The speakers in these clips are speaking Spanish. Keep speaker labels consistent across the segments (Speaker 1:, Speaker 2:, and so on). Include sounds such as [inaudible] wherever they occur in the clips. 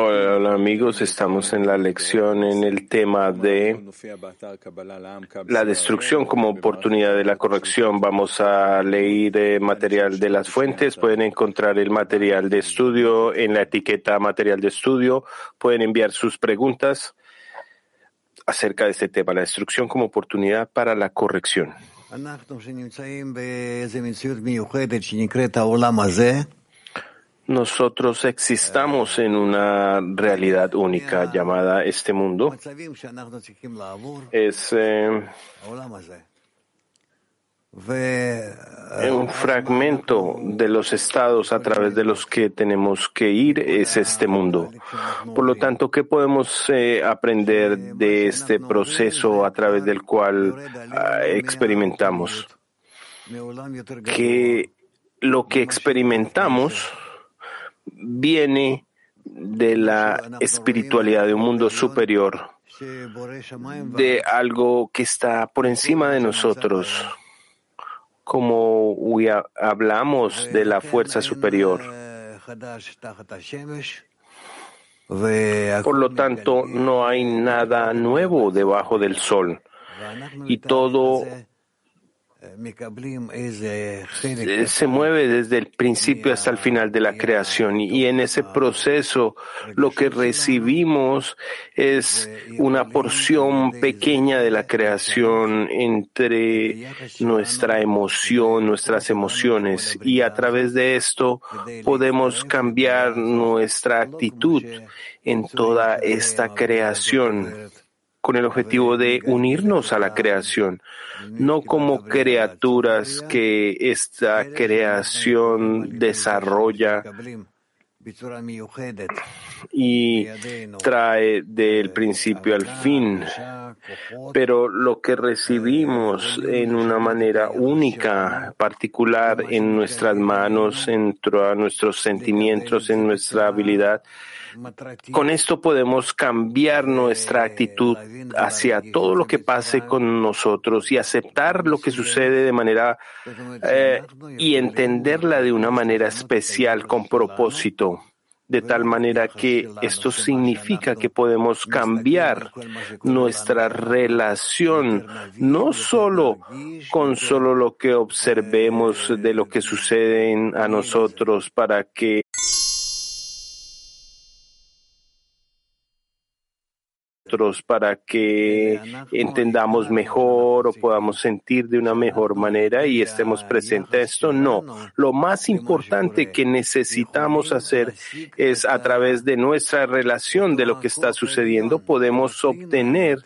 Speaker 1: Hola amigos, estamos en la lección en el tema de la destrucción como oportunidad de la corrección. Vamos a leer eh, material de las fuentes. Pueden encontrar el material de estudio en la etiqueta material de estudio. Pueden enviar sus preguntas acerca de este tema, la destrucción como oportunidad para la corrección. Nosotros existamos en una realidad única llamada este mundo. Es eh, un fragmento de los estados a través de los que tenemos que ir es este mundo. Por lo tanto, ¿qué podemos eh, aprender de este proceso a través del cual ah, experimentamos? Que lo que experimentamos viene de la espiritualidad de un mundo superior, de algo que está por encima de nosotros, como hablamos de la fuerza superior. Por lo tanto, no hay nada nuevo debajo del sol. Y todo se mueve desde el principio hasta el final de la creación. Y en ese proceso lo que recibimos es una porción pequeña de la creación entre nuestra emoción, nuestras emociones. Y a través de esto podemos cambiar nuestra actitud en toda esta creación con el objetivo de unirnos a la creación, no como criaturas que esta creación desarrolla y trae del principio al fin, pero lo que recibimos en una manera única, particular en nuestras manos, en nuestros sentimientos, en nuestra habilidad, con esto podemos cambiar nuestra actitud hacia todo lo que pase con nosotros y aceptar lo que sucede de manera eh, y entenderla de una manera especial con propósito de tal manera que esto significa que podemos cambiar nuestra relación no solo con solo lo que observemos de lo que sucede a nosotros para que para que entendamos mejor o podamos sentir de una mejor manera y estemos presentes a esto. No, lo más importante que necesitamos hacer es a través de nuestra relación de lo que está sucediendo podemos obtener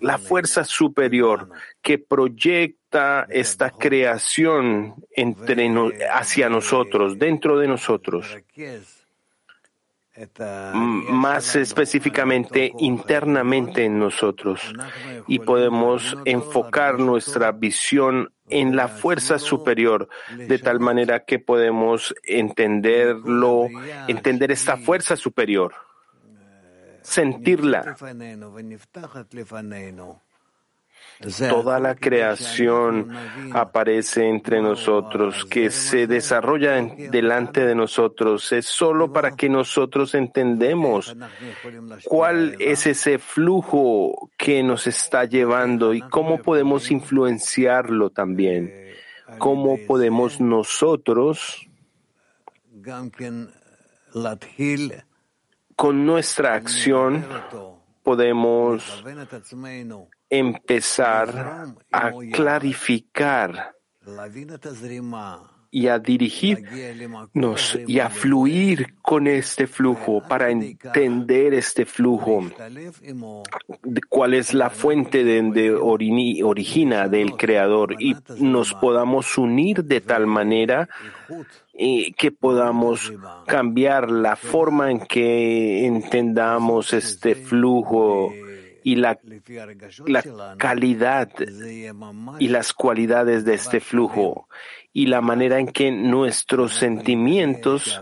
Speaker 1: la fuerza superior que proyecta esta creación entre hacia nosotros, dentro de nosotros más específicamente internamente en nosotros. Y podemos enfocar nuestra visión en la fuerza superior de tal manera que podemos entenderlo, entender esta fuerza superior, sentirla Toda la creación aparece entre nosotros, que se desarrolla delante de nosotros. Es solo para que nosotros entendemos cuál es ese flujo que nos está llevando y cómo podemos influenciarlo también. Cómo podemos nosotros con nuestra acción podemos empezar a clarificar y a dirigirnos y a fluir con este flujo para entender este flujo, cuál es la fuente de donde origina del Creador y nos podamos unir de tal manera que podamos cambiar la forma en que entendamos este flujo y la, la calidad y las cualidades de este flujo y la manera en que nuestros sentimientos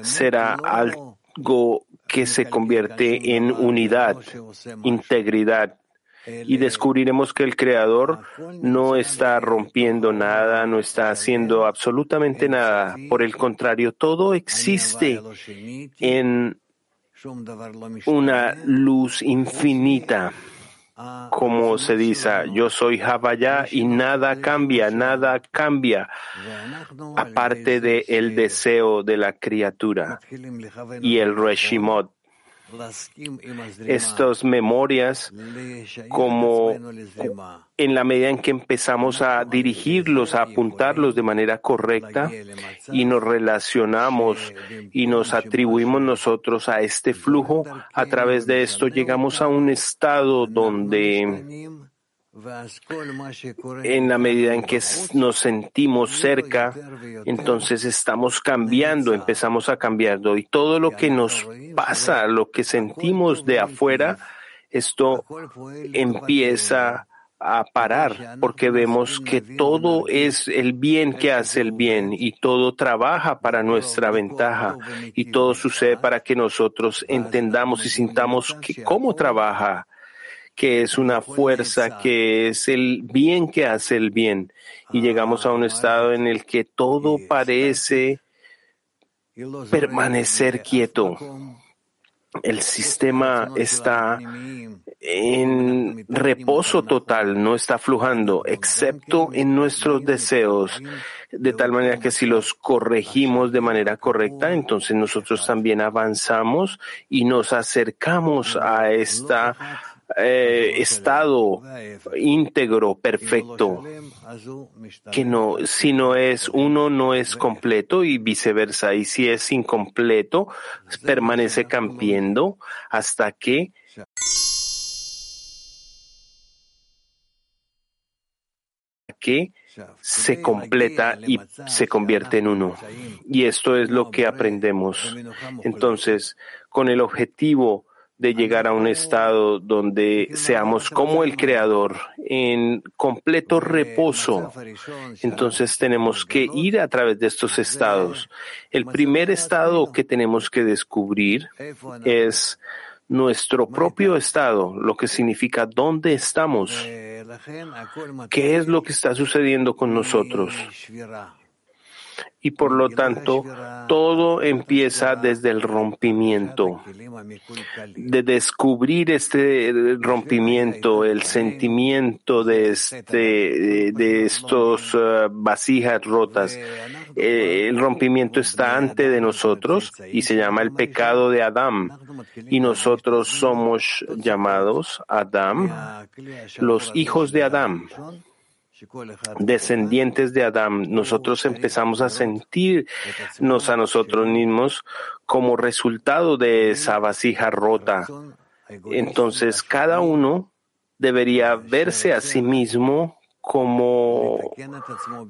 Speaker 1: será algo que se convierte en unidad, integridad. Y descubriremos que el Creador no está rompiendo nada, no está haciendo absolutamente nada. Por el contrario, todo existe en una luz infinita. Como se dice, yo soy Havaya y nada cambia, nada cambia, aparte del el deseo de la criatura y el Reshimot estas memorias como en la medida en que empezamos a dirigirlos, a apuntarlos de manera correcta y nos relacionamos y nos atribuimos nosotros a este flujo, a través de esto llegamos a un estado donde en la medida en que nos sentimos cerca, entonces estamos cambiando, empezamos a cambiar. Y todo lo que nos pasa, lo que sentimos de afuera, esto empieza a parar porque vemos que todo es el bien que hace el bien y todo trabaja para nuestra ventaja y todo sucede para que nosotros entendamos y sintamos que cómo trabaja que es una fuerza, que es el bien que hace el bien. Y llegamos a un estado en el que todo parece permanecer quieto. El sistema está en reposo total, no está flujando, excepto en nuestros deseos, de tal manera que si los corregimos de manera correcta, entonces nosotros también avanzamos y nos acercamos a esta eh, estado íntegro, perfecto, que no, si no es uno, no es completo y viceversa. Y si es incompleto, permanece cambiando hasta que que se completa y se convierte en uno. Y esto es lo que aprendemos. Entonces, con el objetivo de llegar a un estado donde seamos como el Creador, en completo reposo. Entonces tenemos que ir a través de estos estados. El primer estado que tenemos que descubrir es nuestro propio estado, lo que significa dónde estamos, qué es lo que está sucediendo con nosotros y por lo tanto todo empieza desde el rompimiento, de descubrir este rompimiento, el sentimiento de, este, de estos uh, vasijas rotas. Eh, el rompimiento está ante de nosotros y se llama el pecado de Adán. Y nosotros somos llamados Adán, los hijos de Adán descendientes de Adán, nosotros empezamos a sentirnos a nosotros mismos como resultado de esa vasija rota. Entonces, cada uno debería verse a sí mismo como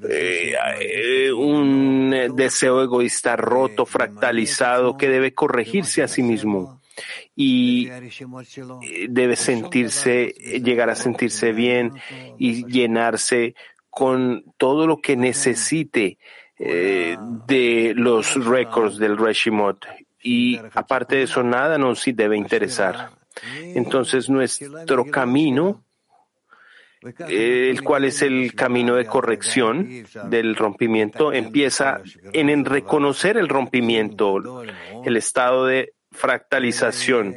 Speaker 1: eh, un deseo egoísta roto, fractalizado, que debe corregirse a sí mismo y eh, debe sentirse, llegar a sentirse bien y llenarse con todo lo que necesite eh, de los récords del Reshimot. Y aparte de eso, nada nos debe interesar. Entonces, nuestro camino, el cual es el camino de corrección del rompimiento, empieza en reconocer el rompimiento, el estado de fractalización.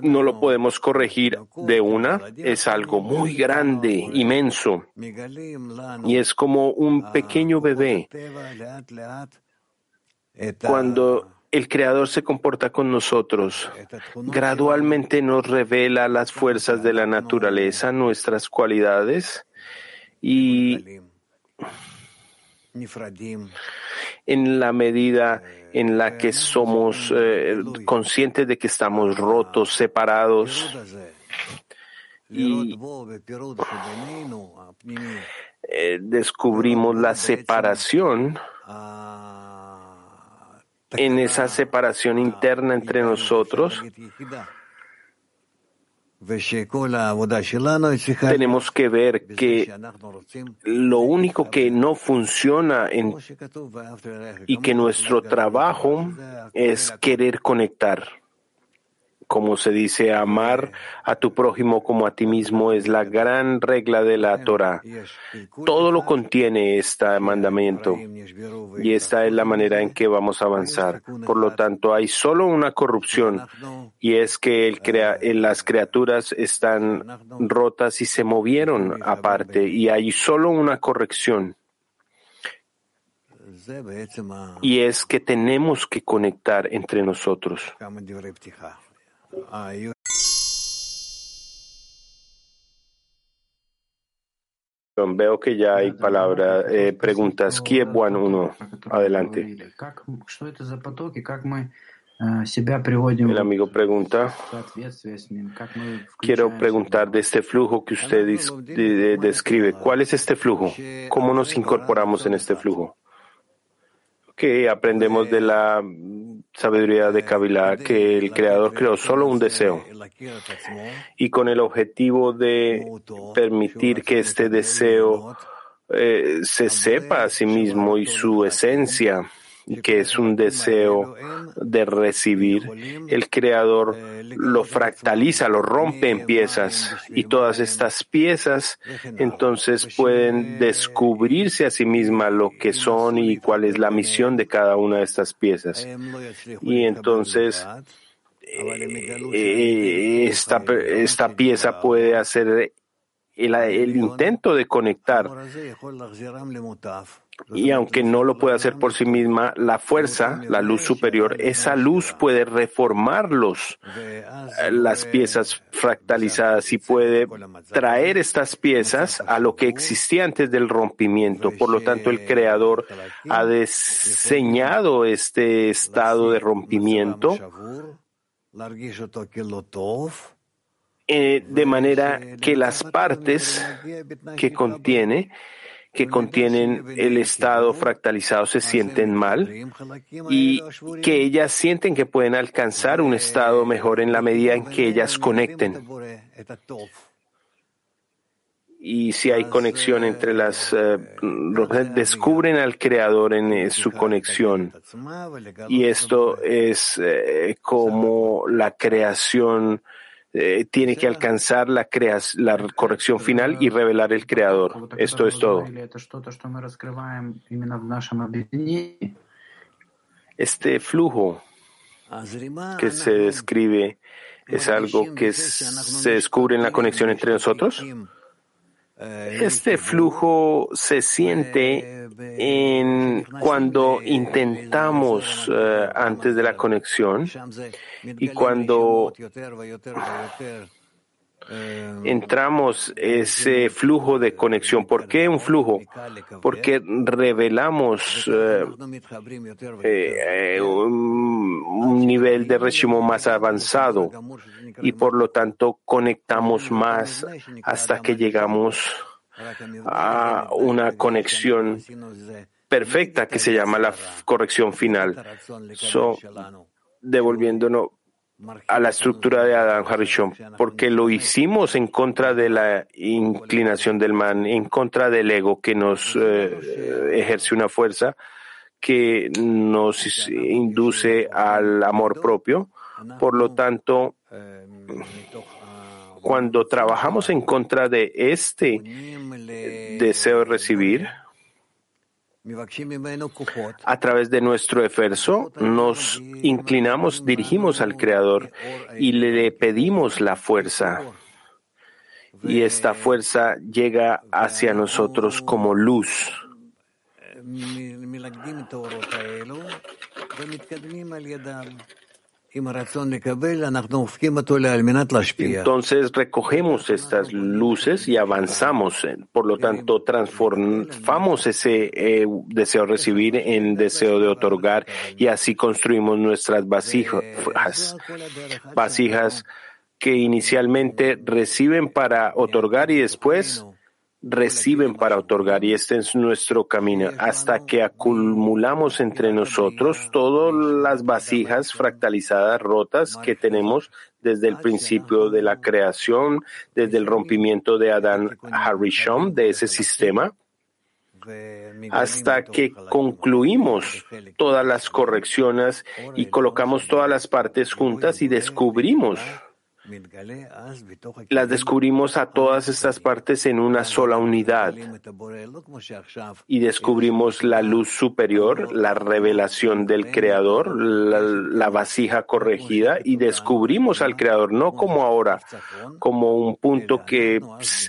Speaker 1: No lo podemos corregir de una, es algo muy grande, inmenso, y es como un pequeño bebé. Cuando el Creador se comporta con nosotros, gradualmente nos revela las fuerzas de la naturaleza, nuestras cualidades, y en la medida en la que somos eh, conscientes de que estamos rotos, separados. Y eh, descubrimos la separación en esa separación interna entre nosotros tenemos que ver que lo único que no funciona en, y que nuestro trabajo es querer conectar como se dice, amar a tu prójimo como a ti mismo es la gran regla de la Torah. Todo lo contiene este mandamiento y esta es la manera en que vamos a avanzar. Por lo tanto, hay solo una corrupción y es que el crea las criaturas están rotas y se movieron aparte y hay solo una corrección. Y es que tenemos que conectar entre nosotros. Veo que ya hay palabras, eh, preguntas. Kiev One 1, adelante. El amigo pregunta, quiero preguntar de este flujo que usted describe. ¿Cuál es este flujo? ¿Cómo nos incorporamos en este flujo? Que aprendemos de la sabiduría de Kabbalah que el Creador creó solo un deseo. Y con el objetivo de permitir que este deseo eh, se sepa a sí mismo y su esencia que es un deseo de recibir, el creador lo fractaliza, lo rompe en piezas y todas estas piezas entonces pueden descubrirse a sí mismas lo que son y cuál es la misión de cada una de estas piezas. Y entonces eh, esta, esta pieza puede hacer el intento de conectar y aunque no lo puede hacer por sí misma, la fuerza, la luz superior, esa luz puede reformarlos, eh, las piezas fractalizadas y puede traer estas piezas a lo que existía antes del rompimiento. Por lo tanto, el Creador ha diseñado este estado de rompimiento eh, de manera que las partes que contiene que contienen el estado fractalizado se sienten mal y que ellas sienten que pueden alcanzar un estado mejor en la medida en que ellas conecten. Y si hay conexión entre las, eh, descubren al creador en eh, su conexión. Y esto es eh, como la creación eh, tiene que alcanzar la, la corrección final y revelar el creador. Esto es todo. Este flujo que se describe es algo que se descubre en la conexión entre nosotros. Este flujo se siente en cuando intentamos eh, antes de la conexión y cuando entramos ese flujo de conexión. ¿Por qué un flujo? Porque revelamos eh, eh, un nivel de régimen más avanzado y por lo tanto conectamos más hasta que llegamos a una conexión perfecta que se llama la corrección final. So, devolviéndonos a la estructura de Adam Harishon, porque lo hicimos en contra de la inclinación del man, en contra del ego que nos eh, ejerce una fuerza que nos induce al amor propio. Por lo tanto, cuando trabajamos en contra de este deseo de recibir, a través de nuestro esfuerzo nos inclinamos, dirigimos al Creador y le pedimos la fuerza. Y esta fuerza llega hacia nosotros como luz. Entonces recogemos estas luces y avanzamos. Por lo tanto, transformamos ese eh, deseo de recibir en deseo de otorgar y así construimos nuestras vasijas, vasijas que inicialmente reciben para otorgar y después reciben para otorgar y este es nuestro camino hasta que acumulamos entre nosotros todas las vasijas fractalizadas rotas que tenemos desde el principio de la creación, desde el rompimiento de Adán Harishon, de ese sistema. hasta que concluimos todas las correcciones y colocamos todas las partes juntas y descubrimos las descubrimos a todas estas partes en una sola unidad. y descubrimos la luz superior, la revelación del Creador, la, vasija corregida y descubrimos al Creador, no como ahora, como un punto que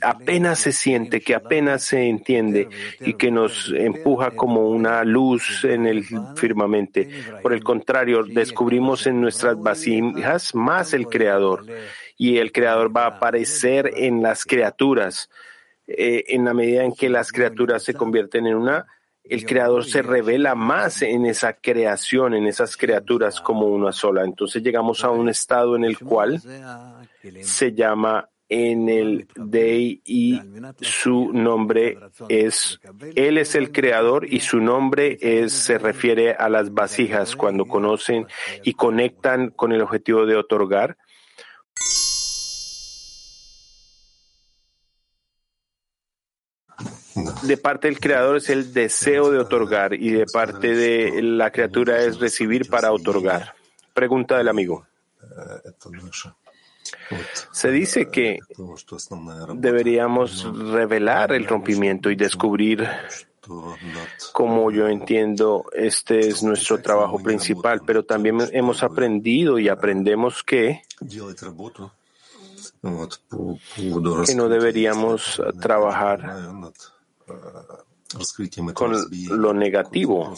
Speaker 1: apenas se siente, que apenas se entiende y que nos empuja como una luz en el firmamento. Por el contrario, descubrimos en nuestras vasijas más el Creador y el creador va a aparecer en las criaturas. Eh, en la medida en que las criaturas se convierten en una, el creador se revela más en esa creación, en esas criaturas como una sola. Entonces llegamos a un estado en el cual se llama en el Dei y su nombre es, él es el creador y su nombre es, se refiere a las vasijas cuando conocen y conectan con el objetivo de otorgar. De parte del creador es el deseo de otorgar y de parte de la criatura es recibir para otorgar. Pregunta del amigo. Se dice que deberíamos revelar el rompimiento y descubrir como yo entiendo, este es nuestro trabajo principal, pero también hemos aprendido y aprendemos que que no deberíamos trabajar con lo negativo.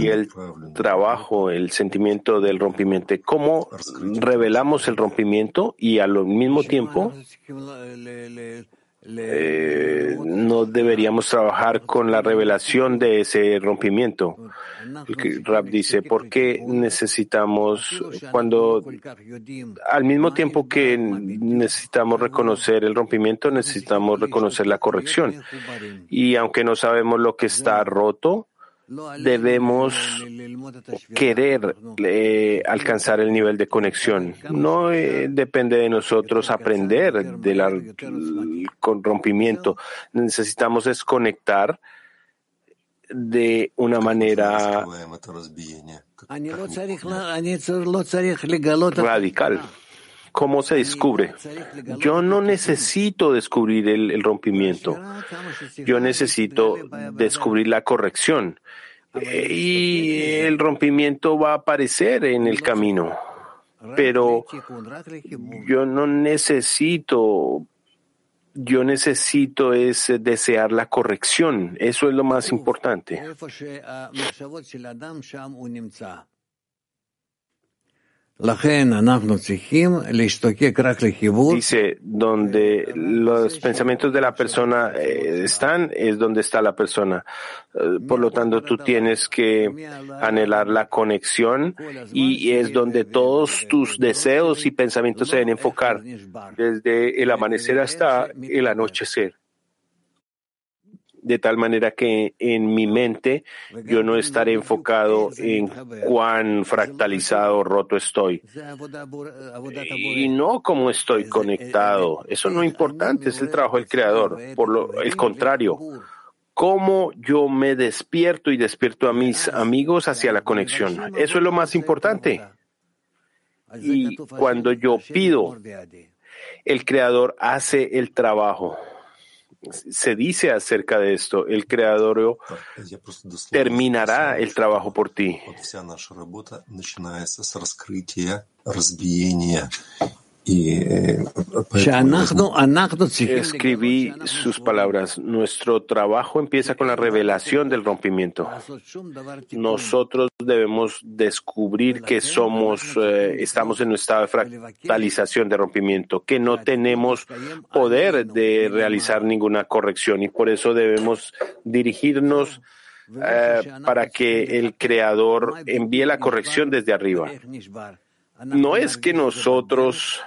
Speaker 1: Y el trabajo, el sentimiento del rompimiento, cómo revelamos el rompimiento y al mismo tiempo eh, no deberíamos trabajar con la revelación de ese rompimiento. Rab dice, ¿por qué necesitamos, cuando al mismo tiempo que necesitamos reconocer el rompimiento, necesitamos reconocer la corrección? Y aunque no sabemos lo que está roto, debemos querer eh, alcanzar el nivel de conexión. No eh, depende de nosotros aprender del rompimiento. Necesitamos desconectar de una manera radical. ¿Cómo se descubre? Yo no necesito descubrir el, rompimiento. Yo necesito descubrir la corrección. y el rompimiento va a aparecer en el camino. Pero yo no necesito, yo necesito es desear la corrección. Eso es lo más importante. Dice, donde los pensamientos de la persona eh, están, es donde está la persona. Eh, por lo tanto, tú tienes que anhelar la conexión y es donde todos tus deseos y pensamientos se deben enfocar, desde el amanecer hasta el anochecer de tal manera que en mi mente yo no estaré enfocado en cuán fractalizado, roto estoy. Y no cómo estoy conectado. Eso no es importante, es el trabajo del creador. Por lo el contrario, cómo yo me despierto y despierto a mis amigos hacia la conexión. Eso es lo más importante. Y cuando yo pido, el creador hace el trabajo se dice acerca de esto, el creador terminará el trabajo por ti. Escribí sus palabras. Nuestro trabajo empieza con la revelación del rompimiento. Nosotros debemos descubrir que somos, eh, estamos en un estado de fractalización de rompimiento, que no tenemos poder de realizar ninguna corrección y por eso debemos dirigirnos eh, para que el Creador envíe la corrección desde arriba. No es que nosotros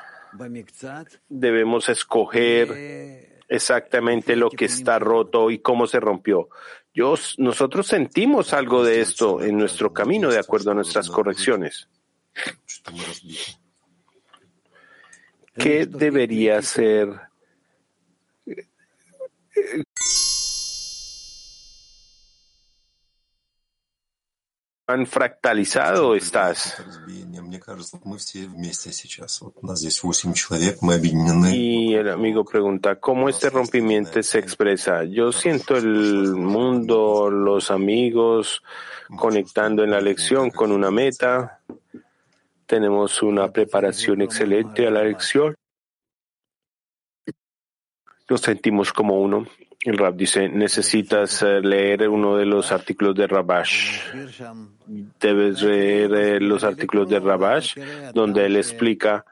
Speaker 1: debemos escoger exactamente lo que está roto y cómo se rompió. Yo, nosotros sentimos algo de esto en nuestro camino de acuerdo a nuestras correcciones. ¿Qué debería ser? ¿Cuán fractalizado estás? Y el amigo pregunta, ¿cómo este rompimiento se expresa? Yo siento el mundo, los amigos, conectando en la lección con una meta. Tenemos una preparación excelente a la lección. Nos sentimos como uno. El Rab dice, necesitas eh, leer uno de los artículos de Rabash. Debes leer eh, los artículos de Rabash, donde él explica,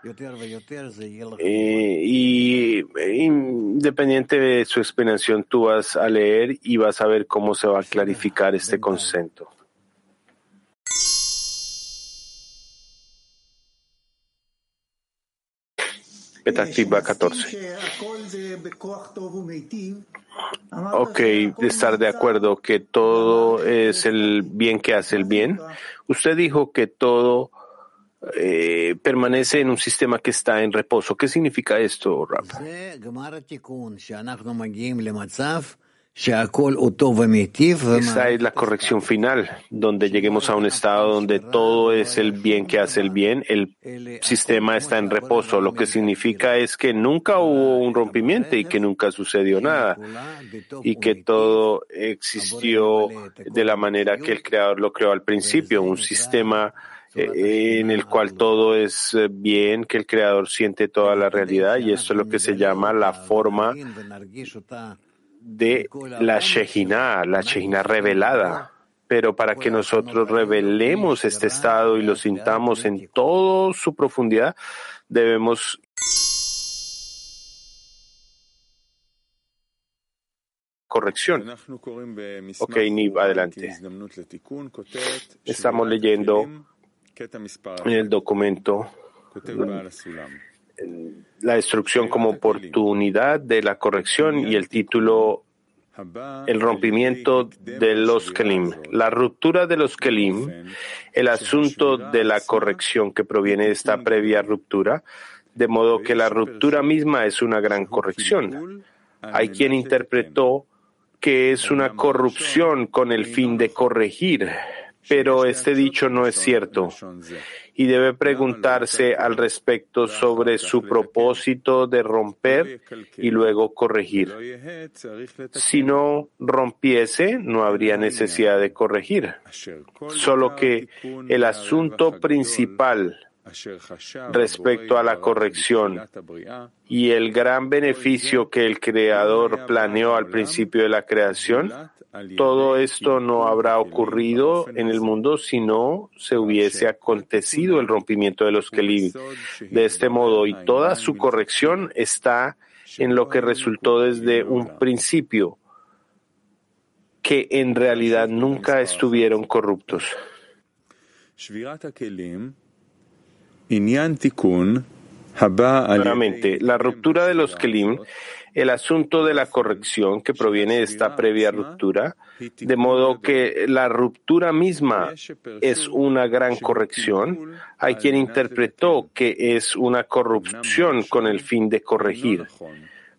Speaker 1: eh, y independiente de su explanación, tú vas a leer y vas a ver cómo se va a clarificar este concepto. Petativa 14. Ok, estar de acuerdo que todo es el bien que hace el bien. Usted dijo que todo eh, permanece en un sistema que está en reposo. ¿Qué significa esto, Rap? Esa es la corrección final, donde lleguemos a un estado donde todo es el bien que hace el bien, el sistema está en reposo, lo que significa es que nunca hubo un rompimiento y que nunca sucedió nada y que todo existió de la manera que el creador lo creó al principio, un sistema eh, en el cual todo es eh, bien, que el creador siente toda la realidad y esto es lo que se llama la forma de la Shejina, la Shejina revelada. Pero para que nosotros revelemos este estado y lo sintamos en toda su profundidad, debemos corrección. Ok, Nib, adelante. Estamos leyendo en el documento la destrucción como oportunidad de la corrección y el título el rompimiento de los Kelim, la ruptura de los Kelim, el asunto de la corrección que proviene de esta previa ruptura, de modo que la ruptura misma es una gran corrección. Hay quien interpretó que es una corrupción con el fin de corregir, pero este dicho no es cierto y debe preguntarse al respecto sobre su propósito de romper y luego corregir. Si no rompiese, no habría necesidad de corregir. Solo que el asunto principal respecto a la corrección y el gran beneficio que el Creador planeó al principio de la creación, todo esto no habrá ocurrido en el mundo si no se hubiese acontecido el rompimiento de los Kelim. De este modo, y toda su corrección está en lo que resultó desde un principio, que en realidad nunca estuvieron corruptos. Claramente, la ruptura de los Kelim, el asunto de la corrección que proviene de esta previa ruptura, de modo que la ruptura misma es una gran corrección. Hay quien interpretó que es una corrupción con el fin de corregir.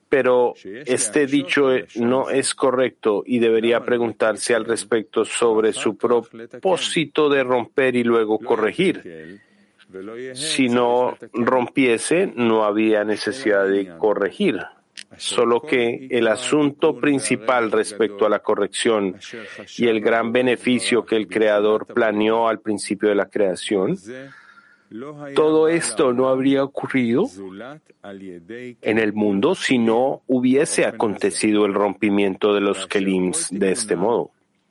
Speaker 1: Pero este dicho no es correcto y debería preguntarse al respecto sobre su propósito de romper y luego corregir si no rompiese, no había necesidad de corregir. Solo que el asunto principal respecto a la corrección y el gran beneficio que el Creador planeó al principio de la creación, todo esto no habría ocurrido en el mundo si no hubiese acontecido el rompimiento de los Kelims de este modo.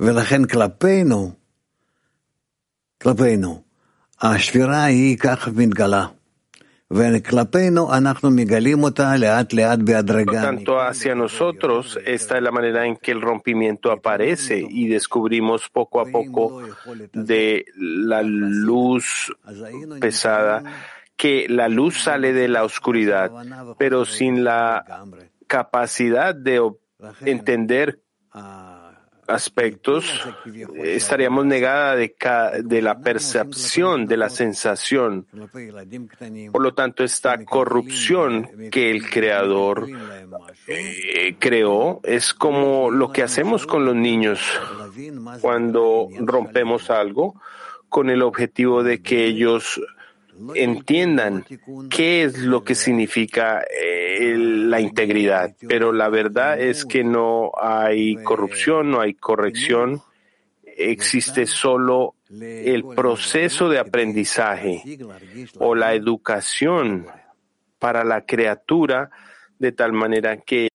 Speaker 2: ולכן כלפינו, כלפינו, השבירה היא כך מתגלה,
Speaker 1: Por tanto, hacia nosotros, esta es la manera en que el rompimiento aparece y descubrimos poco a poco de la luz pesada que la luz sale de la oscuridad, pero sin la capacidad de entender aspectos, estaríamos negada de, de, la percepción, de la sensación. Por lo tanto, esta corrupción que el Creador eh, creó es como lo que hacemos con los niños cuando rompemos algo con el objetivo de que ellos entiendan qué es lo que significa eh, la integridad. Pero la verdad es que no hay corrupción, no hay corrección, existe solo el proceso de aprendizaje o la educación para la criatura de tal manera que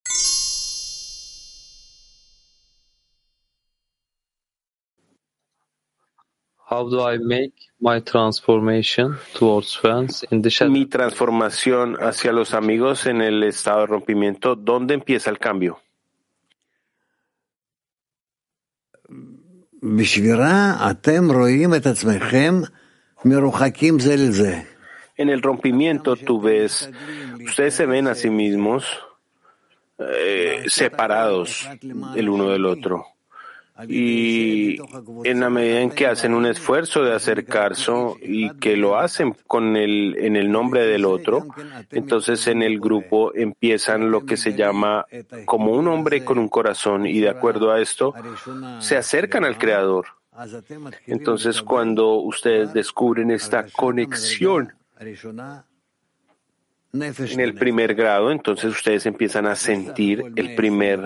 Speaker 3: How do I make my transformation towards friends in the shadow?
Speaker 1: Mi transformación hacia los amigos en el estado de rompimiento, ¿dónde empieza el cambio? En el rompimiento tú ves, ustedes se ven a sí mismos eh, separados el uno del otro y en la medida en que hacen un esfuerzo de acercarse y que lo hacen con el, en el nombre del otro, entonces en el grupo empiezan lo que se llama como un hombre con un corazón y de acuerdo a esto se acercan al Creador. Entonces cuando ustedes descubren esta conexión en el primer grado, entonces ustedes empiezan a sentir el primer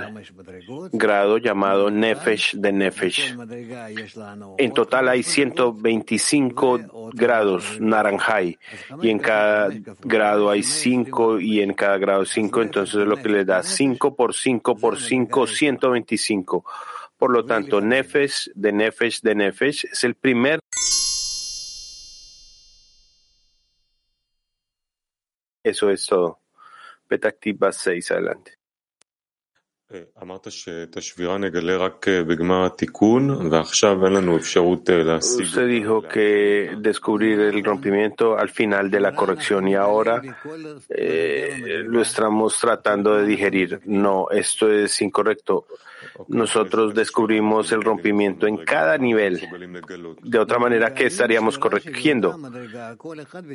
Speaker 1: grado llamado Nefesh de Nefesh. En total hay 125 grados Naranjai y en cada grado hay 5 y en cada grado 5, entonces lo que le da 5 por 5 por 5, 125. Por lo tanto, Nefesh de Nefesh de Nefesh es el primer Eso es todo. Petactiva 6, adelante. Usted dijo que descubrir el rompimiento al final de la corrección y ahora eh, lo estamos tratando de digerir. No, esto es incorrecto. Nosotros descubrimos el rompimiento en cada nivel. De otra manera, ¿qué estaríamos corrigiendo?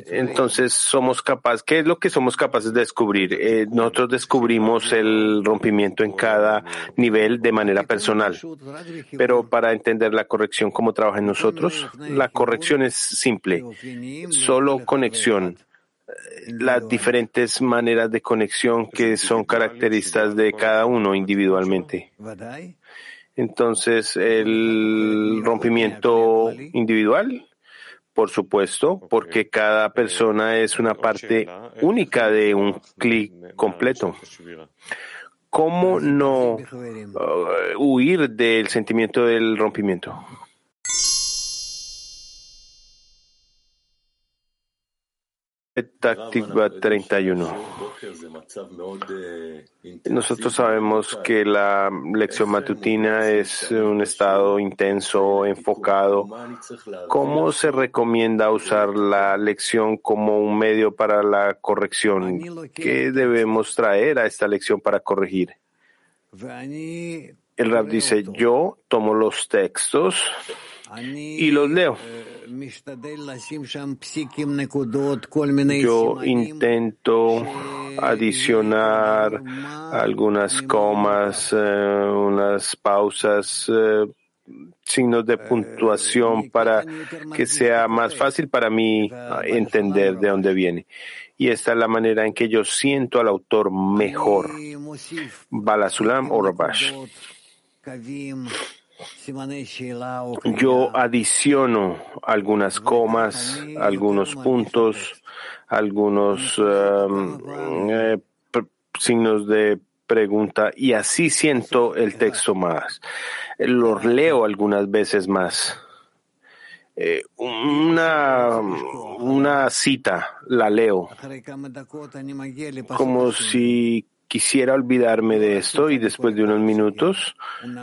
Speaker 1: Entonces, somos capaces, ¿qué es lo que somos capaces de descubrir? Eh, nosotros descubrimos el rompimiento en cada nivel de manera personal. Pero para entender la corrección, ¿cómo trabaja en nosotros? La corrección es simple, solo conexión las diferentes maneras de conexión que son características de cada uno individualmente. Entonces, el rompimiento individual, por supuesto, porque cada persona es una parte única de un clic completo. ¿Cómo no uh, huir del sentimiento del rompimiento? Táctica 31. Nosotros sabemos que la lección matutina es un estado intenso, enfocado. ¿Cómo se recomienda usar la lección como un medio para la corrección? ¿Qué debemos traer a esta lección para corregir? El rap dice, yo tomo los textos y los leo. Yo intento adicionar algunas comas, eh, unas pausas, eh, signos de puntuación para que sea más fácil para mí entender de dónde viene. Y esta es la manera en que yo siento al autor mejor. Balasulam o. Yo adiciono algunas comas, algunos puntos, algunos um, eh, signos de pregunta y así siento el texto más. Los leo algunas veces más. Eh, una, una cita, la leo, como si quisiera olvidarme de esto y después de unos minutos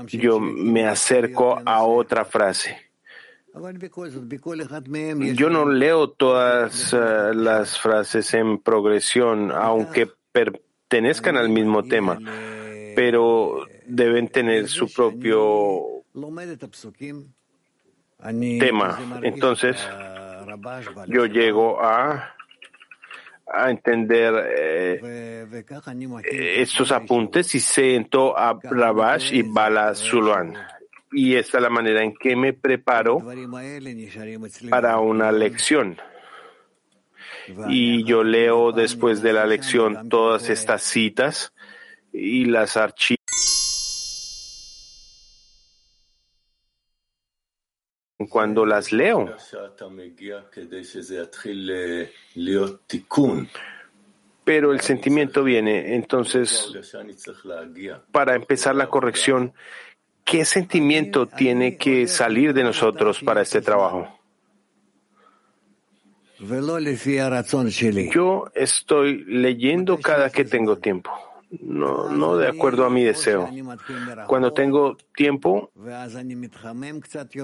Speaker 1: yo me acerco a otra frase. Yo no leo todas eh, las frases en progresión, aunque pertenezcan al mismo tema, pero deben tener su propio tema. Entonces, yo llego a, a entender eh, estos apuntes y siento a Rabash y Bala Suluan y esta es la manera en que me preparo para una lección. Y yo leo después de la lección todas estas citas y las archivo. Cuando las leo, pero el sentimiento viene. Entonces, para empezar la corrección, ¿Qué sentimiento tiene que salir de nosotros para este trabajo? Yo estoy leyendo cada que tengo tiempo no, no de acuerdo a mi deseo. Cuando tengo tiempo,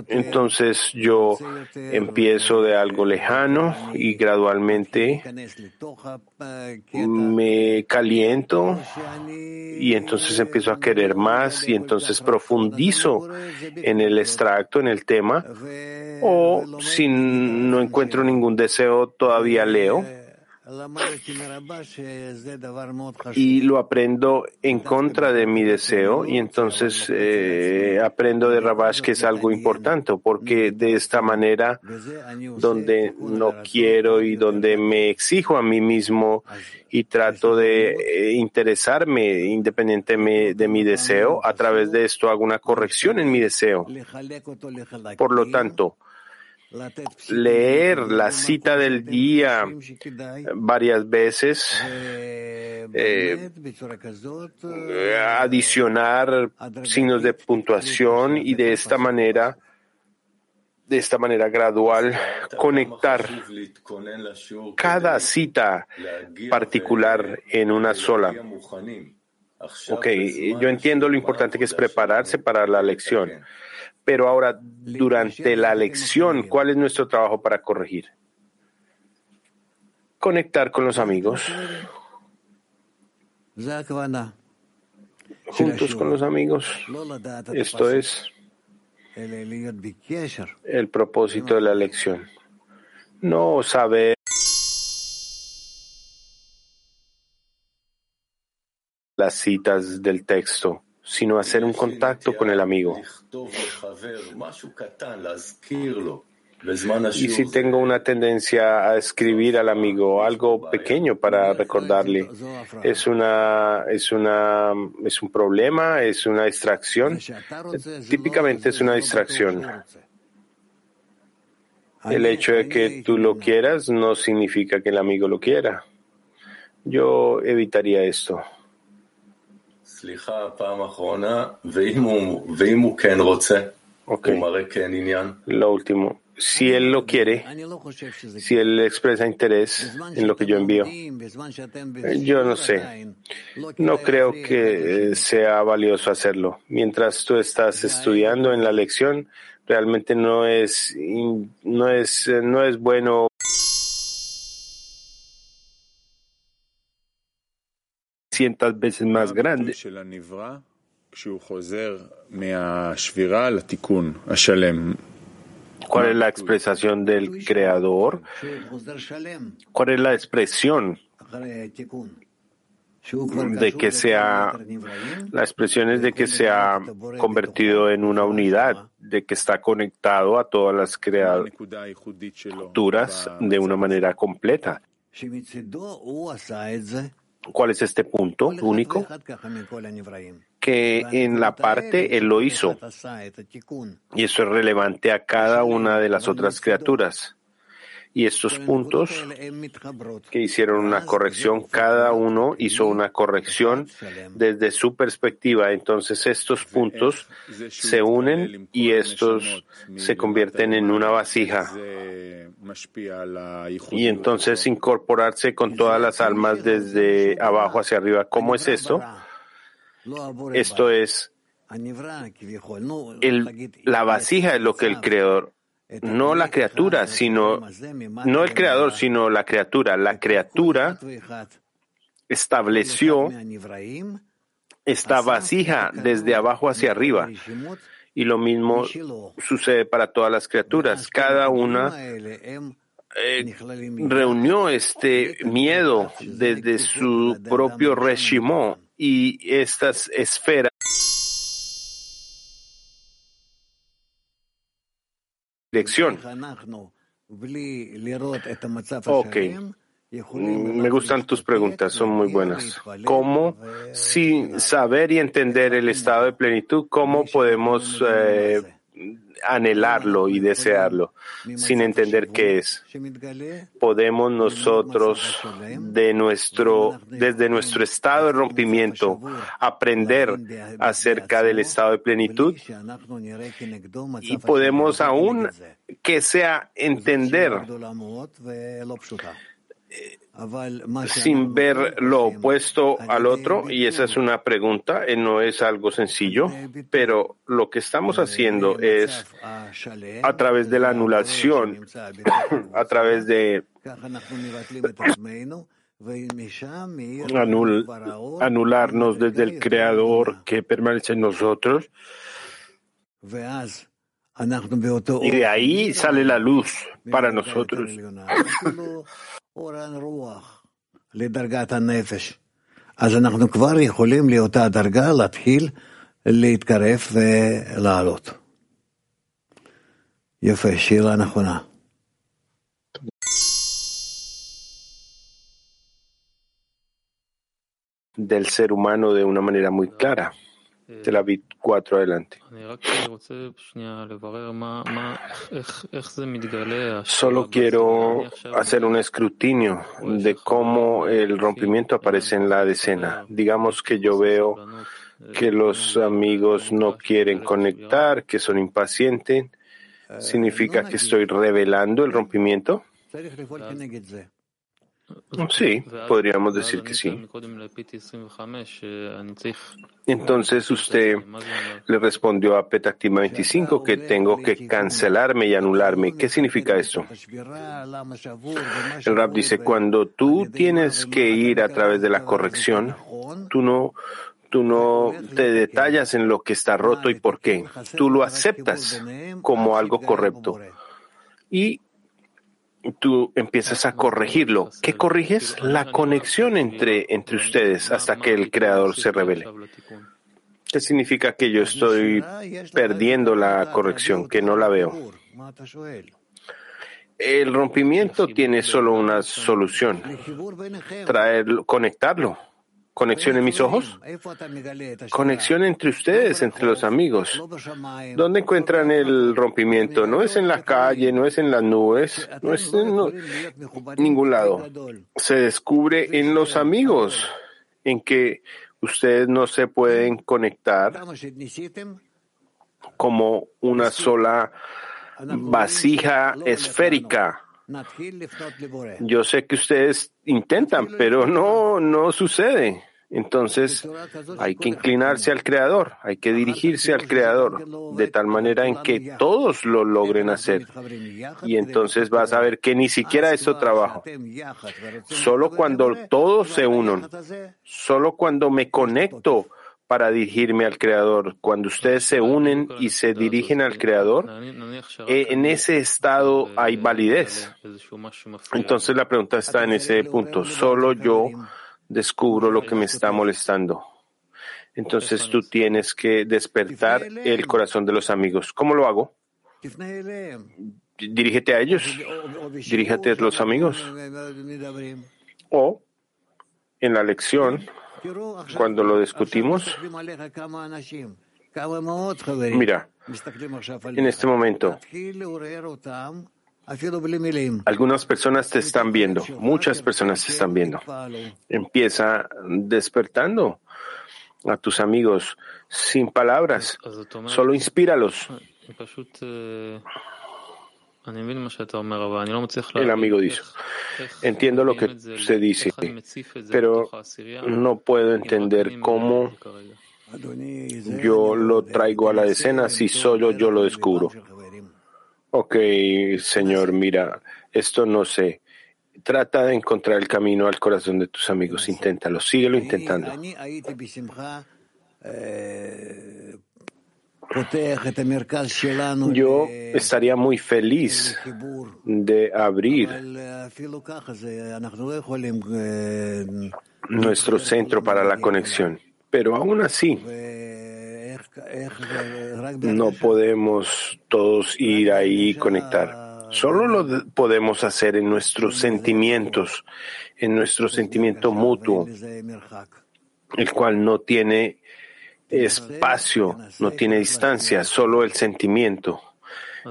Speaker 1: entonces yo empiezo de algo lejano y gradualmente me caliento y entonces empiezo a querer más y entonces profundizo en el extracto, en el tema, o si no encuentro ningún deseo, todavía leo y lo aprendo en contra de mi deseo y entonces eh, aprendo de Rabash que es algo importante porque de esta manera donde no quiero y donde me exijo a mí mismo y trato de eh, interesarme independientemente de mi deseo, a través de esto hago una corrección en mi deseo. Por lo tanto, leer la cita del día varias veces, eh, adicionar signos de puntuación y de esta manera, de esta manera gradual, conectar cada cita particular en una sola. Ok, yo entiendo lo importante que es prepararse para la lección. Pero ahora, durante la lección, ¿cuál es nuestro trabajo para corregir? Conectar con los amigos. Juntos con los amigos. Esto es el propósito de la lección. No saber las citas del texto sino hacer un contacto con el amigo. Y si tengo una tendencia a escribir al amigo algo pequeño para recordarle, es una, es una, es un problema, es una distracción. Típicamente es una distracción. El hecho de que tú lo quieras no significa que el amigo lo quiera. Yo evitaría esto. Lo último. Si él lo quiere, si él expresa interés en lo que yo envío, yo no sé. No creo que sea valioso hacerlo. Mientras tú estás estudiando en la lección, realmente no es, no es, no es bueno cientas veces más grande. ¿Cuál es la expresación del creador? ¿Cuál es la expresión de que sea, la expresión es de que se ha convertido en una unidad, de que está conectado a todas las criaturas de una manera completa. ¿Cuál es este punto único? Que en la parte Él lo hizo. Y eso es relevante a cada una de las otras criaturas. Y estos puntos que hicieron una corrección, cada uno hizo una corrección desde su perspectiva. Entonces estos puntos se unen y estos se convierten en una vasija. Y entonces incorporarse con todas las almas desde abajo hacia arriba. ¿Cómo es esto? Esto es el, la vasija es lo que el creador no la criatura, sino, no el creador, sino la criatura. La criatura estableció esta vasija desde abajo hacia arriba. Y lo mismo sucede para todas las criaturas. Cada una eh, reunió este miedo desde su propio reshimó y estas esferas dirección. Ok. Me gustan tus preguntas, son muy buenas. ¿Cómo, sin saber y entender el estado de plenitud, cómo podemos eh, anhelarlo y desearlo sin entender qué es. Podemos nosotros de nuestro, desde nuestro estado de rompimiento aprender acerca del estado de plenitud y podemos aún que sea entender sin ver lo opuesto al otro, y esa es una pregunta, eh, no es algo sencillo, pero lo que estamos haciendo es a través de la anulación, [coughs] a través de anularnos desde el Creador que permanece en nosotros. Y de ahí sale la luz para nosotros.
Speaker 2: לדרגת הנפש. אז אנחנו כבר יכולים לאותה דרגה להתחיל להתקרב ולעלות. יפה, שאלה נכונה.
Speaker 1: del ser humano de una manera muy clara. De la vid 4 adelante. Solo quiero hacer un escrutinio de cómo el rompimiento aparece en la decena. Digamos que yo veo que los amigos no quieren conectar, que son impacientes. ¿Significa que estoy revelando el rompimiento? Sí, podríamos decir que sí. Entonces usted le respondió a Petactima 25 que tengo que cancelarme y anularme. ¿Qué significa esto? El rap dice, cuando tú tienes que ir a través de la corrección, tú no, tú no te detallas en lo que está roto y por qué. Tú lo aceptas como algo correcto. Y tú empiezas a corregirlo. ¿Qué corriges? La conexión entre, entre ustedes hasta que el creador se revele. ¿Qué significa que yo estoy perdiendo la corrección, que no la veo? El rompimiento tiene solo una solución, traerlo, conectarlo conexión en mis ojos, conexión entre ustedes, entre los amigos. ¿Dónde encuentran el rompimiento? No es en la calle, no es en las nubes, no es en ningún lado. Se descubre en los amigos, en que ustedes no se pueden conectar como una sola vasija esférica yo sé que ustedes intentan, pero no, no sucede. Entonces hay que inclinarse al Creador, hay que dirigirse al Creador, de tal manera en que todos lo logren hacer. Y entonces vas a ver que ni siquiera eso trabajo. Solo cuando todos se unan, solo cuando me conecto para dirigirme al Creador. Cuando ustedes se unen y se dirigen al Creador, eh, en ese estado hay validez. Entonces la pregunta está en ese punto. Solo yo descubro lo que me está molestando. Entonces tú tienes que despertar el corazón de los amigos. ¿Cómo lo hago? Dirígete a ellos. Dirígete a los amigos. O en la lección cuando lo discutimos, mira, en este momento, Algunas personas te están viendo, muchas personas te están viendo. Empieza despertando a tus amigos sin palabras, solo inspíralos. El amigo dice, entiendo lo que se dice, pero no puedo entender cómo yo lo traigo a la escena si solo yo lo descubro. Ok, Señor, mira, esto no sé. Trata de encontrar el camino al corazón de tus amigos. Inténtalo, síguelo intentando. Yo estaría muy feliz de abrir nuestro centro para la conexión, pero aún así no podemos todos ir ahí y conectar. Solo lo podemos hacer en nuestros sentimientos, en nuestro sentimiento mutuo, el cual no tiene espacio, no tiene distancia, solo el sentimiento.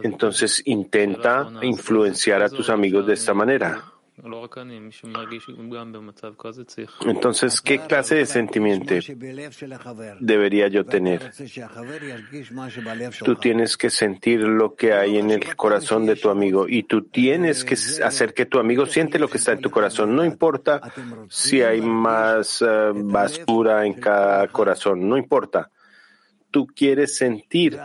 Speaker 1: Entonces intenta influenciar a tus amigos de esta manera. Entonces, ¿qué clase de sentimiento debería yo tener? Tú tienes que sentir lo que hay en el corazón de tu amigo y tú tienes que hacer que tu amigo siente lo que está en tu corazón. No importa si hay más eh, basura en cada corazón, no importa tú quieres sentir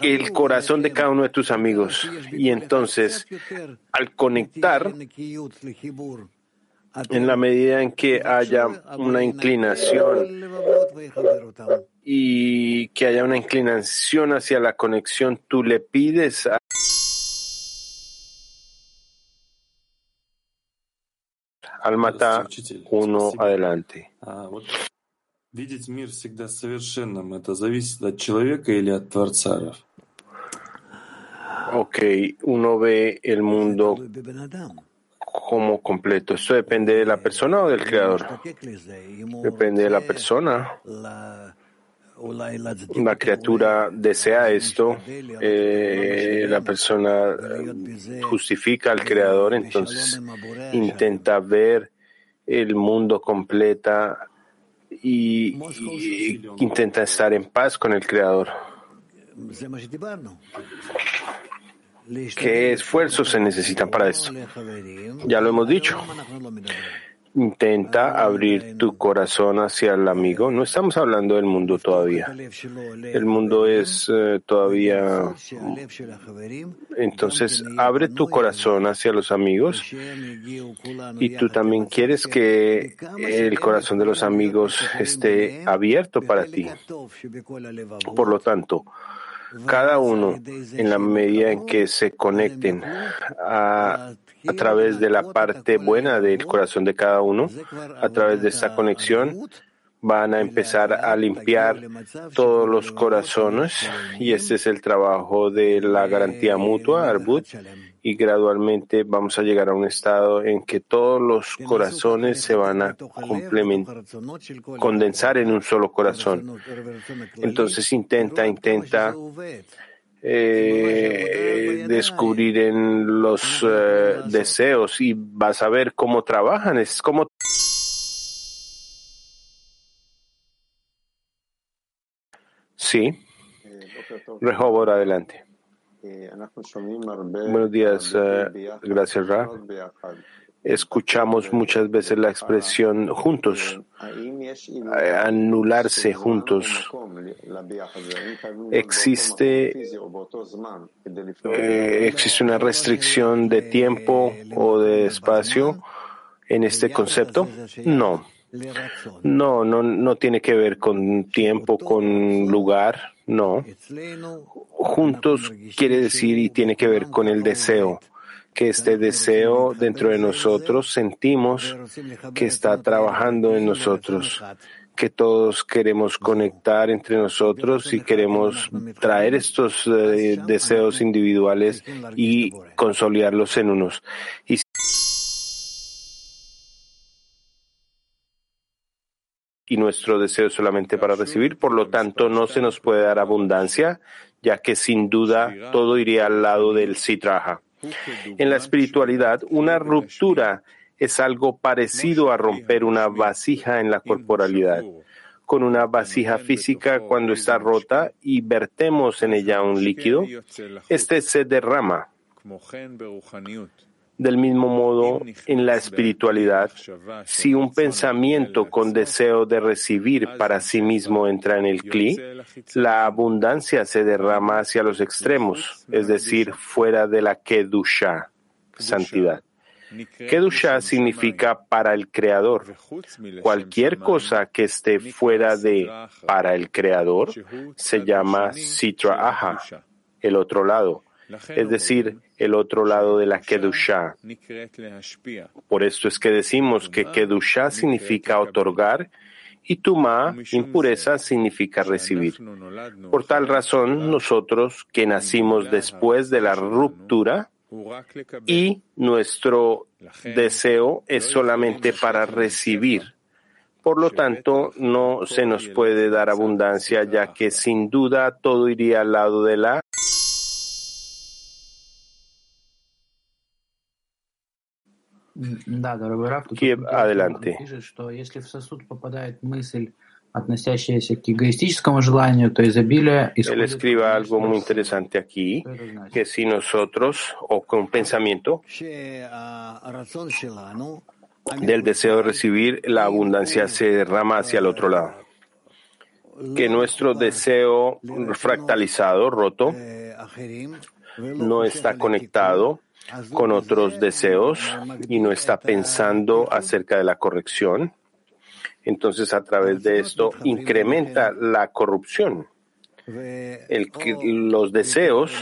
Speaker 1: el corazón de cada uno de tus amigos. Y entonces, al conectar, en la medida en que haya una inclinación y que haya una inclinación hacia la conexión, tú le pides a Almata uno adelante.
Speaker 4: Видеть мир всегда совершенным – это зависит от человека или от Творца?
Speaker 1: Ok, uno ve el mundo como completo. ¿Esto depende de la persona o del creador? Depende de la persona. La criatura desea esto, eh, la persona justifica al creador, entonces intenta ver el mundo completa y, intenta estar en paz con el Creador. ¿Qué esfuerzos se necesitan para esto? Ya lo hemos dicho. Intenta abrir tu corazón hacia el amigo. No estamos hablando del mundo todavía. El mundo es eh, todavía. Entonces, abre tu corazón hacia los amigos y tú también quieres que el corazón de los amigos esté abierto para ti. Por lo tanto, cada uno, en la medida en que se conecten a a través de la parte buena del corazón de cada uno, a través de esta conexión, van a empezar a limpiar todos los corazones y este es el trabajo de la garantía mutua, Arbut, y gradualmente vamos a llegar a un estado en que todos los corazones se van a condensar en un solo corazón. Entonces intenta, intenta eh, descubrir en los eh, deseos y vas a ver cómo trabajan. Es como Sí. Rehovor, adelante. Buenos días, eh, gracias, Ra escuchamos muchas veces la expresión juntos, anularse juntos. Existe, eh, existe una restricción de tiempo o de espacio en este concepto? No. No, no, no tiene que ver con tiempo, con lugar, no. Juntos quiere decir y tiene que ver con el deseo que este deseo dentro de nosotros sentimos que está trabajando en nosotros, que todos queremos conectar entre nosotros y queremos traer estos eh, deseos individuales y consolidarlos en unos. Y nuestro deseo solamente para recibir, por lo tanto no se nos puede dar abundancia, ya que sin duda todo iría al lado del sitraja. En la espiritualidad, una ruptura es algo parecido a romper una vasija en la corporalidad. Con una vasija física, cuando está rota y vertemos en ella un líquido, este se derrama. Del mismo modo, en la espiritualidad, si un pensamiento con deseo de recibir para sí mismo entra en el cli, la abundancia se derrama hacia los extremos, es decir, fuera de la kedusha, santidad. Kedusha significa para el Creador. Cualquier cosa que esté fuera de para el Creador se llama Sitra Aha, el otro lado. Es decir, el otro lado de la Kedusha. Por esto es que decimos que Kedusha significa otorgar y Tuma, impureza, significa recibir. Por tal razón, nosotros que nacimos después de la ruptura, y nuestro deseo es solamente para recibir. Por lo tanto, no se nos puede dar abundancia, ya que sin duda todo iría al lado de la
Speaker 5: Да,
Speaker 1: Adelante. Él escribe algo muy interesante aquí, que si nosotros, o con pensamiento, del deseo de recibir, la abundancia se derrama hacia el otro lado. Que nuestro deseo fractalizado, roto, no está conectado con otros deseos y no está pensando acerca de la corrección, entonces a través de esto incrementa la corrupción. Los deseos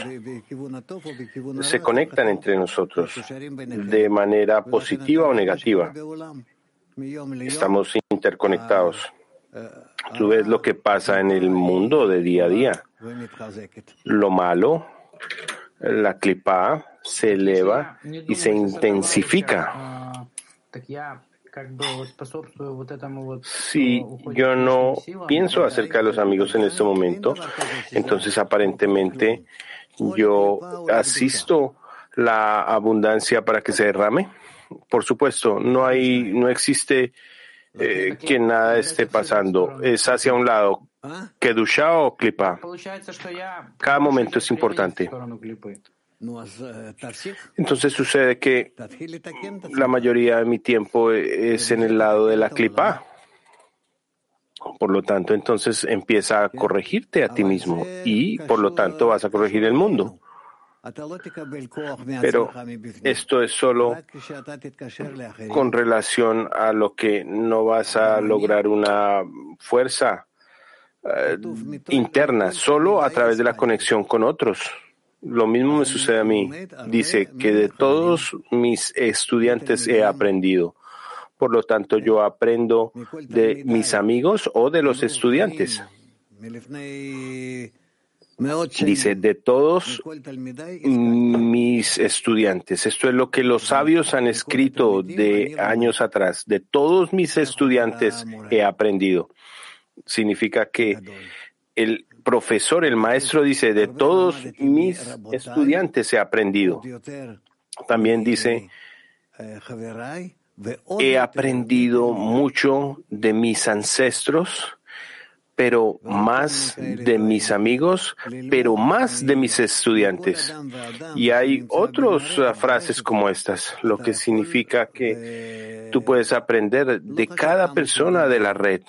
Speaker 1: se conectan entre nosotros de manera positiva o negativa. Estamos interconectados. Tú ves lo que pasa en el mundo de día a día. Lo malo, la clipa, se eleva y se intensifica. Si yo no pienso acerca de los amigos en este momento, entonces aparentemente yo asisto la abundancia para que se derrame. Por supuesto, no hay, no existe que eh, nada esté pasando. Es hacia un lado, Kedusha o Klipa. Cada momento es importante. Entonces sucede que la mayoría de mi tiempo e-, es en el lado de la clipa. Por lo tanto, entonces empieza a corregirte a ti mismo y por lo tanto vas a corregir el mundo. Pero esto es solo con relación a lo que no vas a lograr una fuerza eh, interna, solo a través de la conexión con otros. Lo mismo me sucede a mí. Dice que de todos mis estudiantes he aprendido. Por lo tanto, yo aprendo de mis amigos o de los estudiantes. Dice, de todos mis estudiantes. Esto es lo que los sabios han escrito de años atrás. De todos mis estudiantes he aprendido. Significa que el profesor, el maestro dice, de todos mis estudiantes he aprendido. También dice, he aprendido mucho de mis ancestros, pero más de mis amigos, pero más de mis estudiantes. Y hay otras frases como estas, lo que significa que tú puedes aprender de cada persona de la red.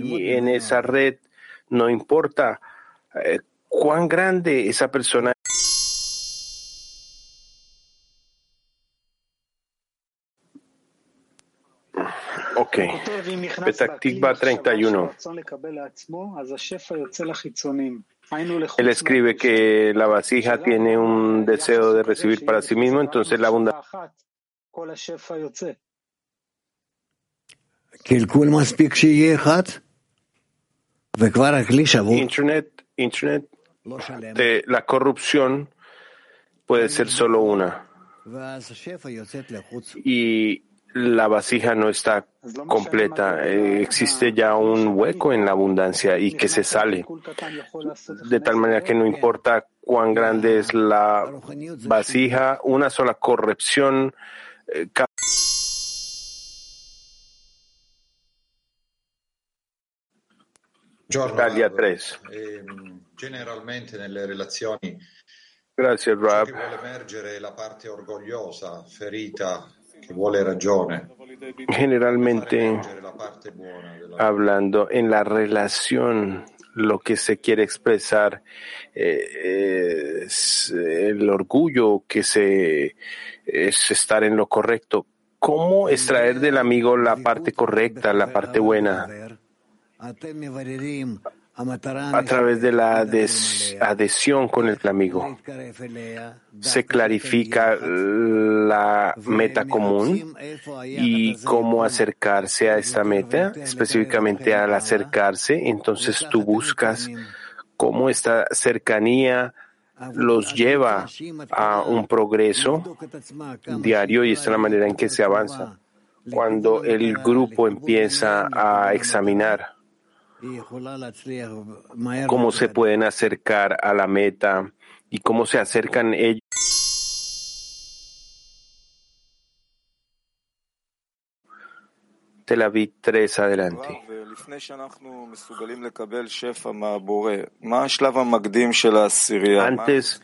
Speaker 1: Y en esa red no importa eh, cuán grande esa persona Ok. Petactikva 31. Él escribe que la vasija tiene un deseo de recibir para sí mismo, entonces la abundancia. Internet, Internet de la corrupción puede ser solo una. Y la vasija no está completa. Eh, existe ya un hueco en la abundancia y que se sale. De tal manera que no importa cuán grande es la vasija, una sola corrección eh,
Speaker 6: ferita, che vuole ragione.
Speaker 1: Generalmente, hablando en la relación, lo que se quiere expresar eh, es el orgullo que se es estar en lo correcto. ¿Cómo extraer del amigo la parte correcta, la parte buena? A través de la adhesión con el amigo. Se clarifica la meta común y cómo acercarse a esta meta, específicamente al acercarse, entonces tú buscas cómo esta cercanía los lleva a un progreso diario y esta es la manera en que se avanza. Cuando el grupo empieza a examinar cómo se pueden acercar a la meta y cómo se acercan ellos. Tel Aviv 3, adelante. Antes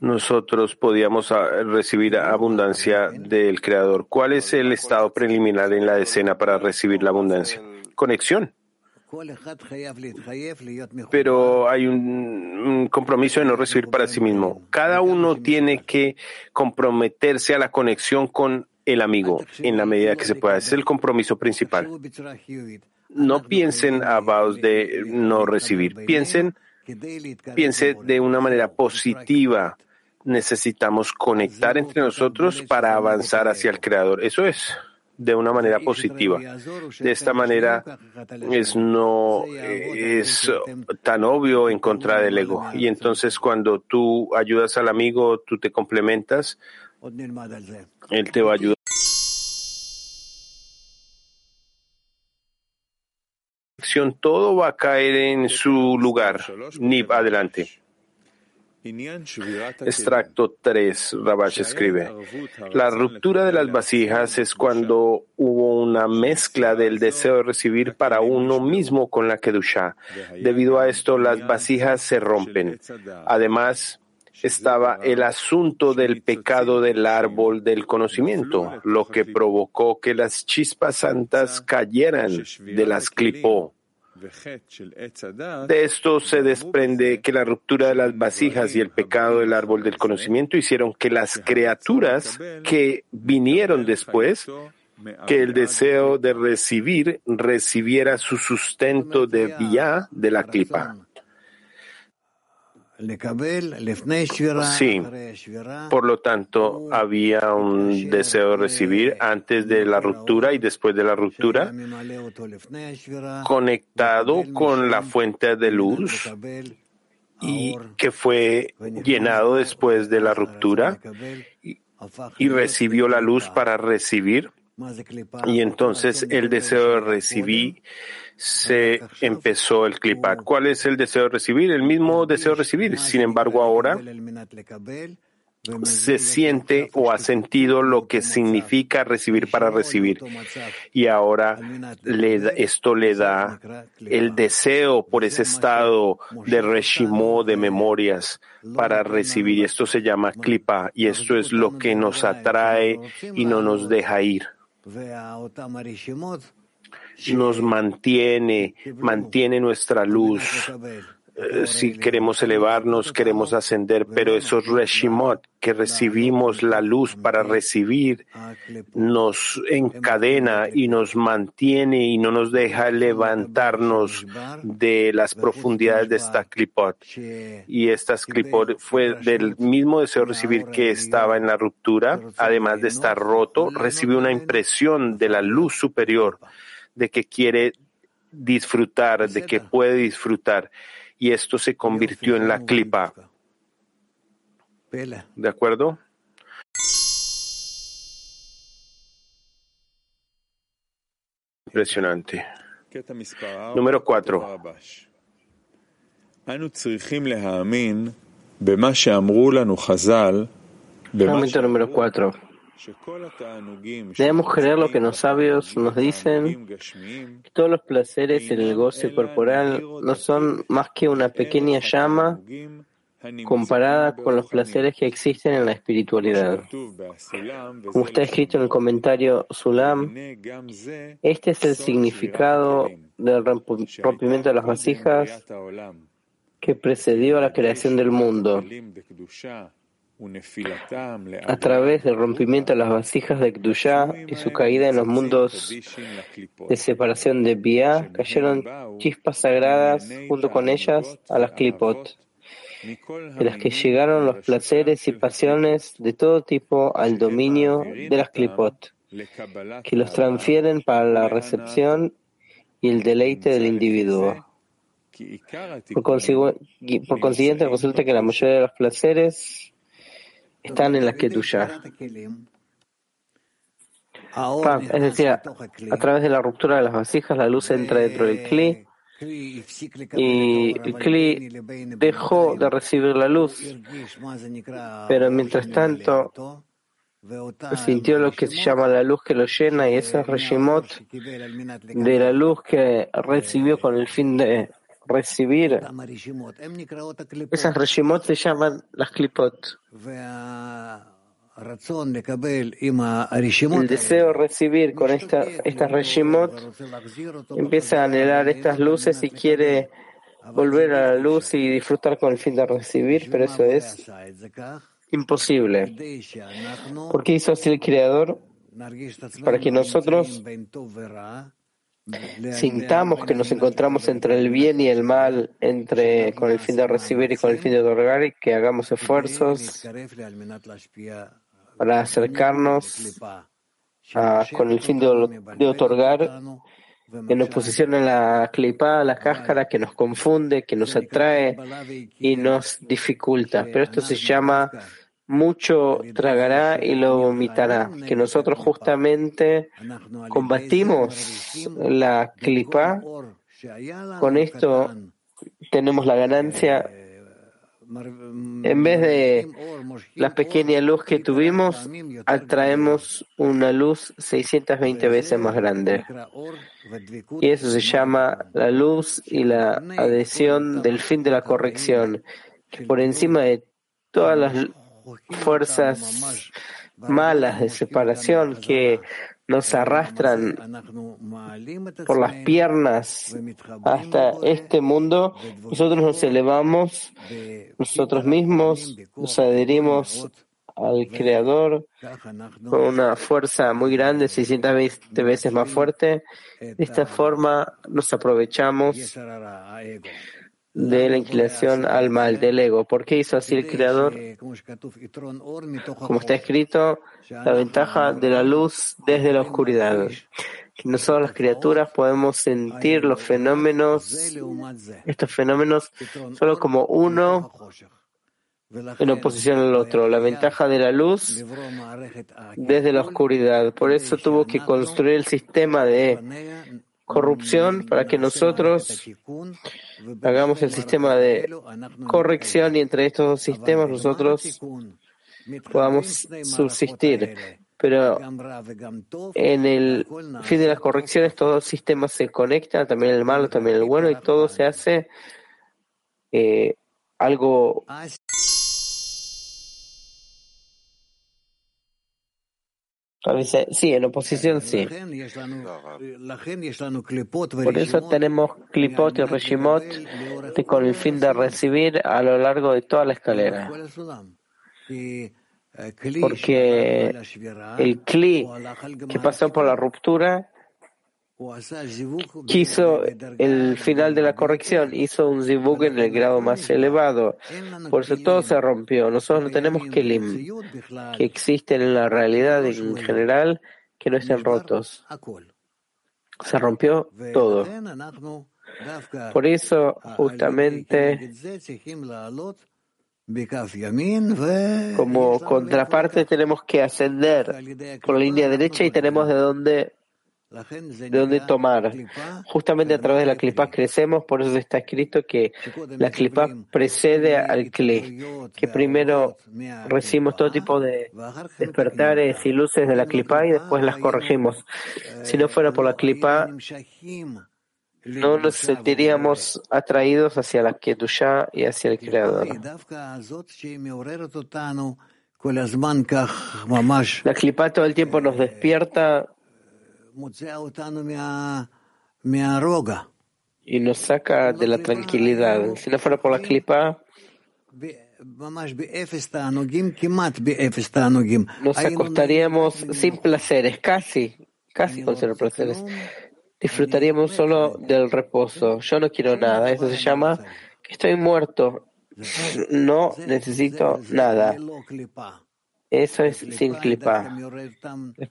Speaker 1: nosotros podíamos ah, recibir abundancia del Creador. ¿Cuál es el estado preliminar en la decena para recibir la abundancia? Conexión. Pero hay un, compromiso de no recibir para sí mismo. Cada uno tiene que comprometerse a la conexión con el amigo en la medida que se pueda. es el compromiso principal. No piensen abaos de no recibir. Piensen, piense de una manera positiva. Necesitamos conectar entre nosotros para avanzar hacia el Creador. Eso es de una manera positiva. De esta manera es no es tan obvio en contra del ego. Y entonces cuando tú ayudas al amigo, tú te complementas, él te va a ayudar. Todo va a caer en su lugar. Nib, adelante. Extracto 3, Rabash escribe. La ruptura de las vasijas es cuando hubo una mezcla del deseo de recibir para uno mismo con la Kedusha. Debido a esto, las vasijas se rompen. Además, estaba el asunto del pecado del árbol del conocimiento, lo que provocó que las chispas santas cayeran de las clipó de esto se desprende que la ruptura de las vasijas y el pecado del árbol del conocimiento hicieron que las criaturas que vinieron después, que el deseo de recibir recibiera su sustento de vía de la clipa. Sí, por lo tanto, había un deseo de recibir antes de la ruptura y después de la ruptura, conectado con la fuente de luz y que fue llenado después de la ruptura y recibió la luz para recibir. Y entonces el deseo de recibir se empezó el clipat. ¿Cuál es el deseo de recibir? El mismo deseo de recibir. Sin embargo, ahora se siente o ha sentido lo que significa recibir para recibir. Y ahora esto le da el deseo por ese estado de reshimo de memorias para recibir. Y esto se llama klipa. Y esto es lo que nos atrae y no nos deja ir nos mantiene, mantiene nuestra luz. Eh, si queremos elevarnos, queremos ascender, pero esos reshimot que recibimos la luz para recibir nos encadena y nos mantiene y no nos deja levantarnos de las profundidades de esta clipot. Y esta clipot fue del mismo deseo de recibir que estaba en la ruptura, además de estar roto, recibió una impresión de la luz superior de que quiere disfrutar, de que puede disfrutar. Y esto se convirtió en la clipa. ¿De acuerdo? Impresionante. Número 4.
Speaker 7: Momento número 4. Debemos creer lo que los sabios nos dicen, que todos los placeres en el goce corporal no son más que una pequeña llama comparada con los placeres que existen en la espiritualidad. Como está escrito en el comentario Sulam, este es el significado del rompimiento de las vasijas que precedió a la creación del mundo. A través del rompimiento de las vasijas de Kdusha y su caída en los mundos de separación de Bia, cayeron chispas sagradas junto con ellas a las Klipot, de las que llegaron los placeres y pasiones de todo tipo al dominio de las Klipot, que los transfieren para la recepción y el deleite del individuo. Por, por consiguiente, resulta que la mayoría de los placeres están en la Kedusha. Es decir, a, través de la ruptura de las vasijas, la luz entra dentro del Kli y el Kli dejó de recibir la luz. Pero mientras tanto, sintió lo que se llama la luz que lo llena y ese Reshimot de la luz que recibió con el fin de recibir. Esas reshimot se llaman las klipot. El deseo de recibir con esta, estas reshimot empieza a anhelar estas luces y quiere volver a la luz y disfrutar con el fin de recibir, pero eso es imposible. ¿Por qué hizo así el Creador? Para que nosotros sintamos que nos encontramos entre el bien y el mal, entre con el fin de recibir y con el fin de otorgar, y que hagamos esfuerzos para acercarnos con el fin de, otorgar en oposición a la clipa, a la cáscara que nos confunde, que nos atrae y nos dificulta. Pero esto se llama mucho tragará y lo vomitará, que nosotros justamente combatimos la clipa, con esto tenemos la ganancia, en vez de la pequeña luz que tuvimos, atraemos una luz 620 veces más grande. Y eso se llama la luz y la adhesión del fin de la corrección, que por encima de todas las fuerzas malas de separación que nos arrastran por las piernas hasta este mundo, nosotros nos elevamos nosotros mismos, nos adherimos al Creador con una fuerza muy grande, 620 veces más fuerte. De esta forma nos aprovechamos de la inclinación al mal, del ego. ¿Por qué hizo así el Creador? Como está escrito, la ventaja de la luz desde la oscuridad. Que nosotros las criaturas podemos sentir los fenómenos, estos fenómenos, solo como uno en oposición al otro. La ventaja de la luz desde la oscuridad. Por eso tuvo que construir el sistema de corrupción para que nosotros hagamos el sistema de corrección y entre estos dos sistemas nosotros podamos subsistir. Pero en el fin de las correcciones todos los sistemas se conectan, también el malo, también el bueno, y todo se hace eh, algo Sí, en oposición sí. Por eso tenemos clipot y reshimot con el fin de recibir a lo largo de toda la escalera. Porque el cli que pasó por la ruptura quiso el final de la corrección, hizo un zibug en el grado más elevado. Por eso todo se rompió. Nosotros no tenemos kelim que existen en la realidad en general que no estén rotos. Se rompió todo. Por eso, justamente, como contraparte tenemos que ascender por la línea derecha y tenemos de dónde de dónde tomar. Justamente a través de la clipa crecemos, por eso está escrito que la clipa precede al cli, que primero recibimos todo tipo de despertares y luces de la clipa y después las corregimos. Si no fuera por la clipa, no nos sentiríamos atraídos hacia la Kedusha y hacia el Creador. La clipa todo el tiempo nos despierta y nos saca de la tranquilidad. Si no fuera por la clipa, nos acostaríamos sin placeres, casi, casi con cero placeres. Disfrutaríamos solo del reposo. Yo no quiero nada. Eso se llama que estoy muerto. No necesito nada. Eso es sin clipa.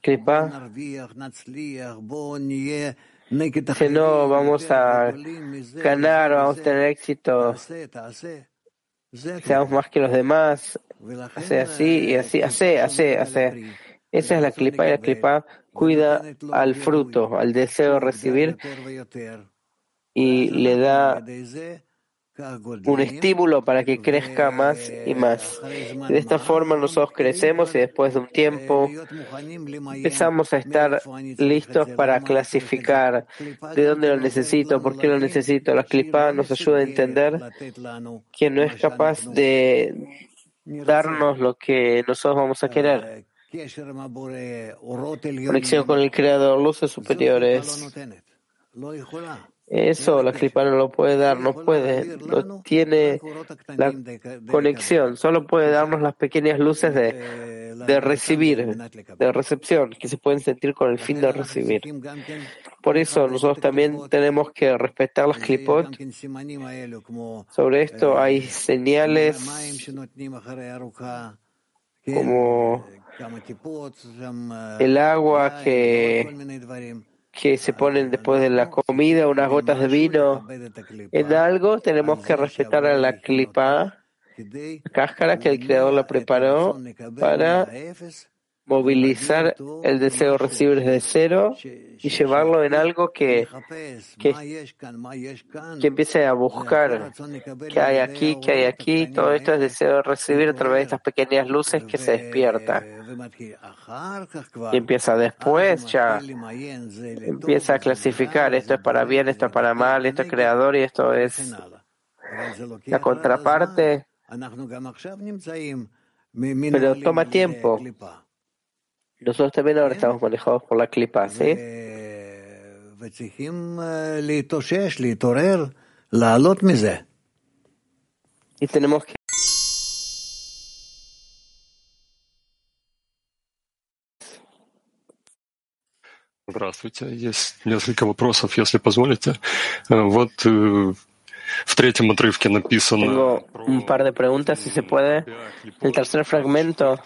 Speaker 7: Clipa que no vamos a ganar, vamos a tener éxito, seamos más que los demás, hace así y así, hace, hace, hace. Esa es la clipa y la clipa cuida al fruto, al deseo de recibir y le da un estímulo para que crezca más y más. De esta forma nosotros crecemos y después de un tiempo empezamos a estar listos para clasificar de dónde lo necesito, por qué lo necesito. La clipa nos ayuda a entender que no es capaz de darnos lo que nosotros vamos a querer. Conexión con el Creador, luces superiores. Eso la clipa no lo puede dar, no puede, no tiene la conexión, solo puede darnos las pequeñas luces de, de recibir, de recepción, que se pueden sentir con el fin de recibir. Por eso nosotros también tenemos que respetar las clipot. Sobre esto hay señales como el agua que que se ponen después de la comida, unas gotas de vino. En algo, tenemos que respetar a la clipa, la cáscara que el creador la preparó para movilizar el deseo de recibir desde cero y llevarlo en algo que, que, empiece a buscar qué hay aquí, qué hay aquí. Todo esto es deseo de recibir a través de estas pequeñas luces que se despierta. Y empieza después ya, empieza a clasificar, esto es para bien, esto es para mal, esto es creador y esto es la contraparte. Pero toma tiempo. Nosotros también ahora estamos manejados por la clipa, ¿sí? Y tenemos que
Speaker 8: Здравствуйте. Есть несколько вопросов, если позволите. Вот в третьем отрывке написано...
Speaker 7: Tengo un par de preguntas, si se puede. El tercer fragmento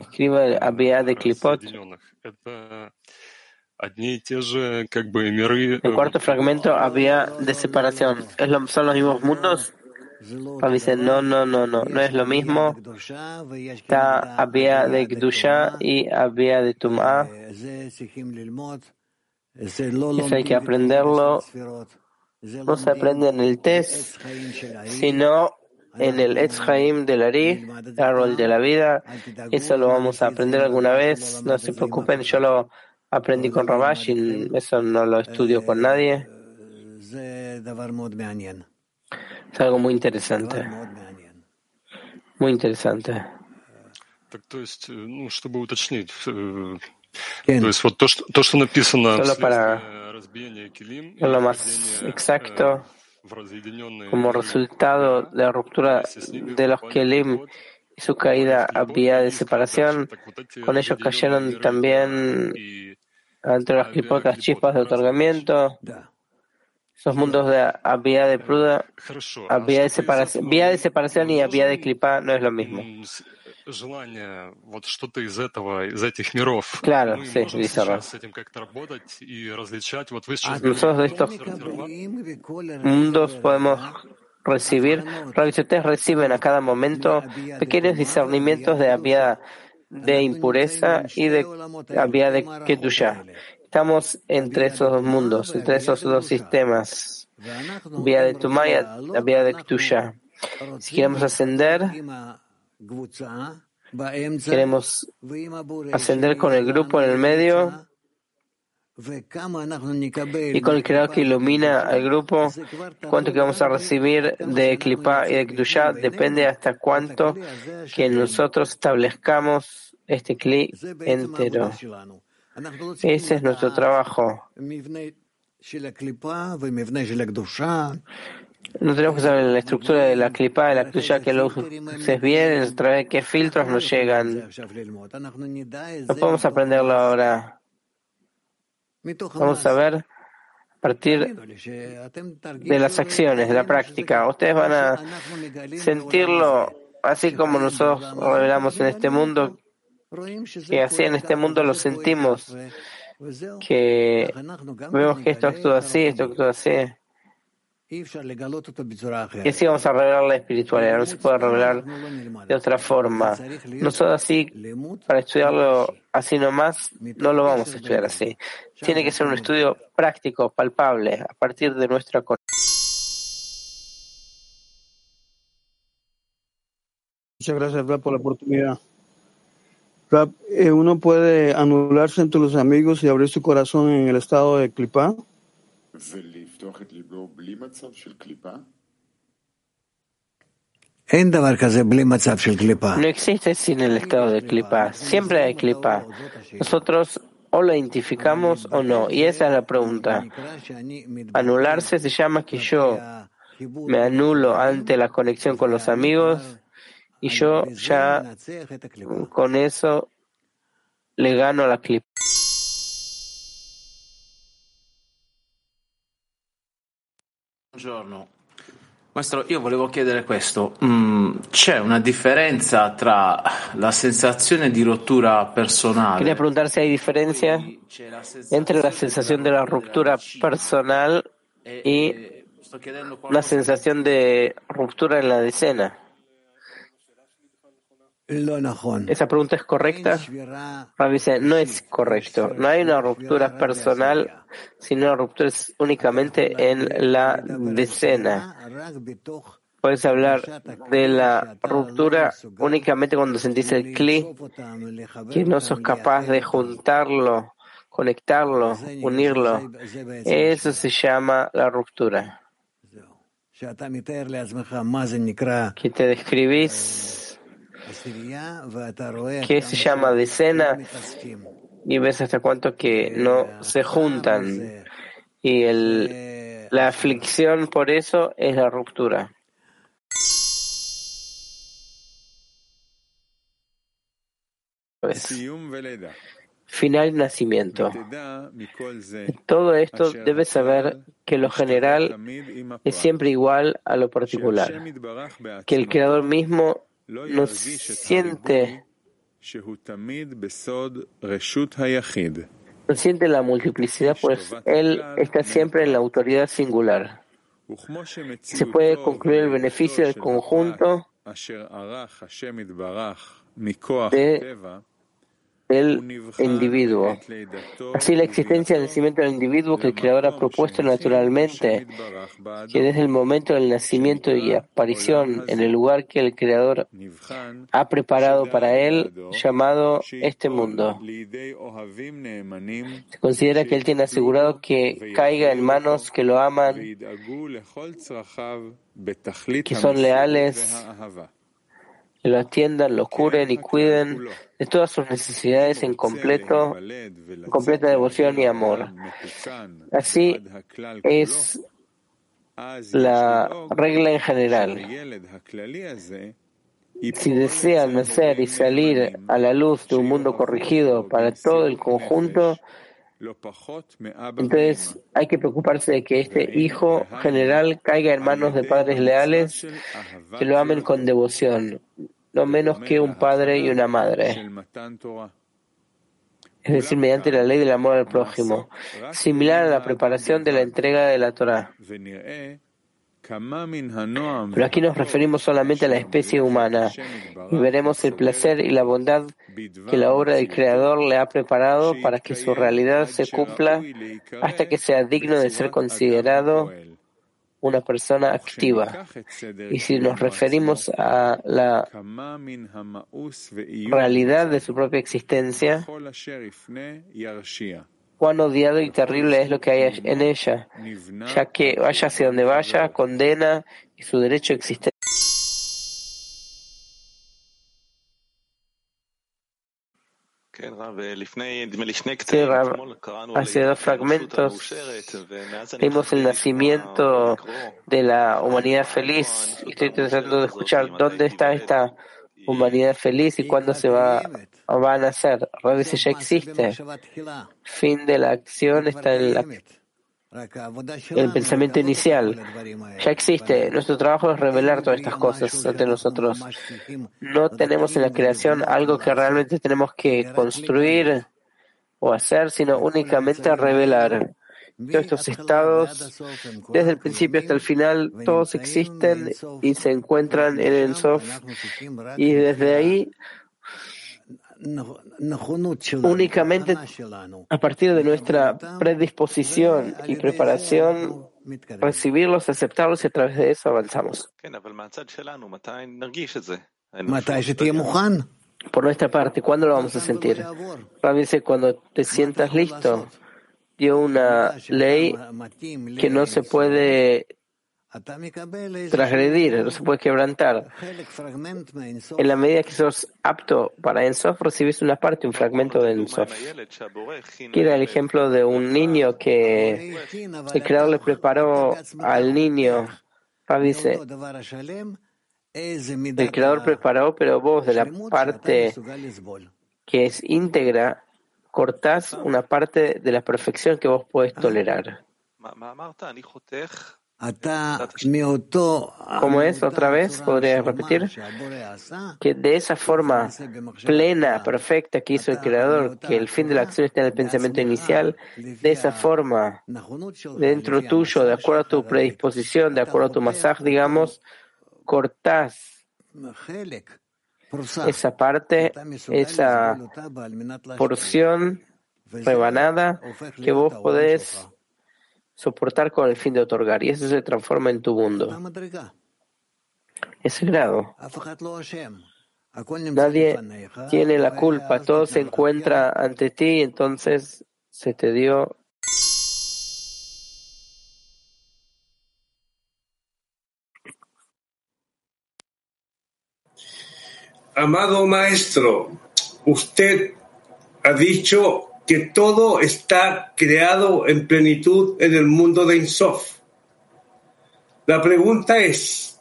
Speaker 7: escribe Abia de Klipot. El cuarto fragmento había de separación. ¿Es lo, ¿Son los mismos mundos? Pablo dice, no, no, no, no, no es lo mismo. Está había de Gdusha y había de Tum'a. Eso hay que aprenderlo. No se aprende en el test, sino en el Etz del Ari, el árbol de la vida. Eso lo vamos a aprender alguna vez. No se preocupen, yo lo aprendí con Rabash y eso no lo estudio con nadie. Es algo muy interesante. Muy interesante. Solo para lo más exacto, como resultado de la ruptura de los Kelim y su caída a vía de separación, con ellos cayeron también entre las clipotas chispas de otorgamiento, esos mundos de vía de pruda, vía de separación, vía de separación y vía de clipa no es lo mismo. Claro, sí, dice Nosotros de estos mundos podemos recibir, ustedes reciben a cada momento pequeños discernimientos de vía de impureza y de la vía de Kedusha. Estamos entre esos dos mundos, entre esos dos sistemas, vía de Tumaya, vía de Kedusha. Si queremos ascender, queremos ascender con el grupo en el medio y con el creador que ilumina al grupo, cuánto que vamos a recibir de Klipa y de Kedusha depende hasta cuánto que nosotros establezcamos este Kli entero. Ese es nuestro trabajo. No tenemos que saber la estructura de la clipa, de la Kedusha, que lo uses bien, a través de qué filtros nos llegan. No podemos aprenderlo ahora. Vamos a ver a partir de las acciones, de la práctica. Ustedes van a sentirlo así como nosotros revelamos en este mundo, que así en este mundo lo sentimos, que vemos que esto actúa así, esto actúa así. Y así vamos a revelar la espiritualidad, no se puede revelar de otra forma. Nosotros así, para estudiarlo así nomás, no lo vamos a estudiar así. Tiene que ser un estudio práctico, palpable, a partir de nuestra
Speaker 9: Muchas gracias, Rab, por la oportunidad. Rab, eh, ¿uno puede anularse entre los amigos y abrir su corazón en el estado de clipa?
Speaker 7: No existe sin el estado de clipa. Siempre hay clipa. Nosotros o lo identificamos o no. Y esa es la pregunta. Anularse se llama que yo me anulo ante la conexión con los amigos y yo ya con eso le gano a la clipa.
Speaker 10: Buongiorno. Maestro, io volevo chiedere questo. Mm, c'è una differenza tra la sensazione di rottura personale
Speaker 7: Quería preguntar si hay diferencia entre la sensación de la ruptura personal y la sensación de ruptura en la decena. ¿Esa pregunta es correcta? Dice, no es correcto. No hay una ruptura personal, sino una ruptura es únicamente en la decena. Puedes hablar de la ruptura únicamente cuando sentís el clic, que no sos capaz de juntarlo, conectarlo, unirlo. Eso se llama la ruptura. Que te describís que se llama decena. y ves hasta cuánto que no se juntan. y el, la aflicción por eso es la ruptura. Pues, final y nacimiento. Todo esto debe saber que lo general es siempre igual a lo particular, que el Creador mismo no siente no siente la multiplicidad, pues él está siempre en la autoridad singular. Se puede concluir el beneficio del conjunto de del individuo. Así la existencia del nacimiento del individuo que el Creador ha propuesto naturalmente, que desde el momento del nacimiento y aparición en el lugar que el Creador ha preparado para él, llamado este mundo. Se considera que él tiene asegurado que caiga en manos que lo aman, que son leales, que lo atiendan, lo curen y cuiden de todas sus necesidades en completo, completa devoción y amor. Así es la regla en general. Si desean nacer y salir a la luz de un mundo corregido para todo el conjunto, entonces hay que preocuparse de que este hijo general caiga en manos de padres leales que lo amen con devoción, no menos que un padre y una madre. Es decir, mediante la ley del amor al prójimo, similar a la preparación de la entrega de la Torah. Pero aquí nos referimos solamente a la especie humana y veremos el placer y la bondad que la obra del Creador le ha preparado para que su realidad se cumpla hasta que sea digno de ser considerado una persona activa. Y si nos referimos a la realidad de su propia existencia, cuán odiado y terrible es lo que hay en ella, ya que vaya hacia donde vaya, condena y su derecho existente. Sí, hace dos fragmentos vimos el nacimiento de la humanidad feliz. Estoy tratando de escuchar dónde está esta humanidad feliz y cuándo se va, va a nacer. Rabbi dice, ya existe. Fin de la acción está en la el pensamiento inicial ya existe. Nuestro trabajo es revelar todas estas cosas ante nosotros. No tenemos en la creación algo que realmente tenemos que construir o hacer, sino únicamente revelar. Todos estos estados, desde el principio hasta el final, todos existen y se encuentran en el Sof. Y desde ahí únicamente a partir de nuestra predisposición y preparación, recibirlos, aceptarlos y a través de eso avanzamos. Por nuestra parte, ¿cuándo lo vamos a sentir? Rabbi dice, cuando te sientas listo, dio una ley que no se puede transgredir, no se puede quebrantar. En la medida que sos apto para Ensof, recibís una parte, un fragmento de Ensof. Quiero el ejemplo de un niño que el creador le preparó al niño. dice, el creador preparó, pero vos de la parte que es íntegra, cortás una parte de la perfección que vos podés tolerar. ¿Cómo es otra vez? ¿Podría repetir? Que de esa forma plena, perfecta que hizo el Creador, que el fin de la acción está en el pensamiento inicial, de esa forma, dentro tuyo, de acuerdo a tu predisposición, de acuerdo a tu masaje, digamos, cortás esa parte, esa porción rebanada que vos podés soportar con el fin de otorgar, y eso se transforma en tu mundo. Ese grado. Nadie tiene la culpa, todo se encuentra ante ti, entonces se te dio
Speaker 11: Amado maestro, usted ha dicho que todo está creado en plenitud en el mundo de Insof. La pregunta es,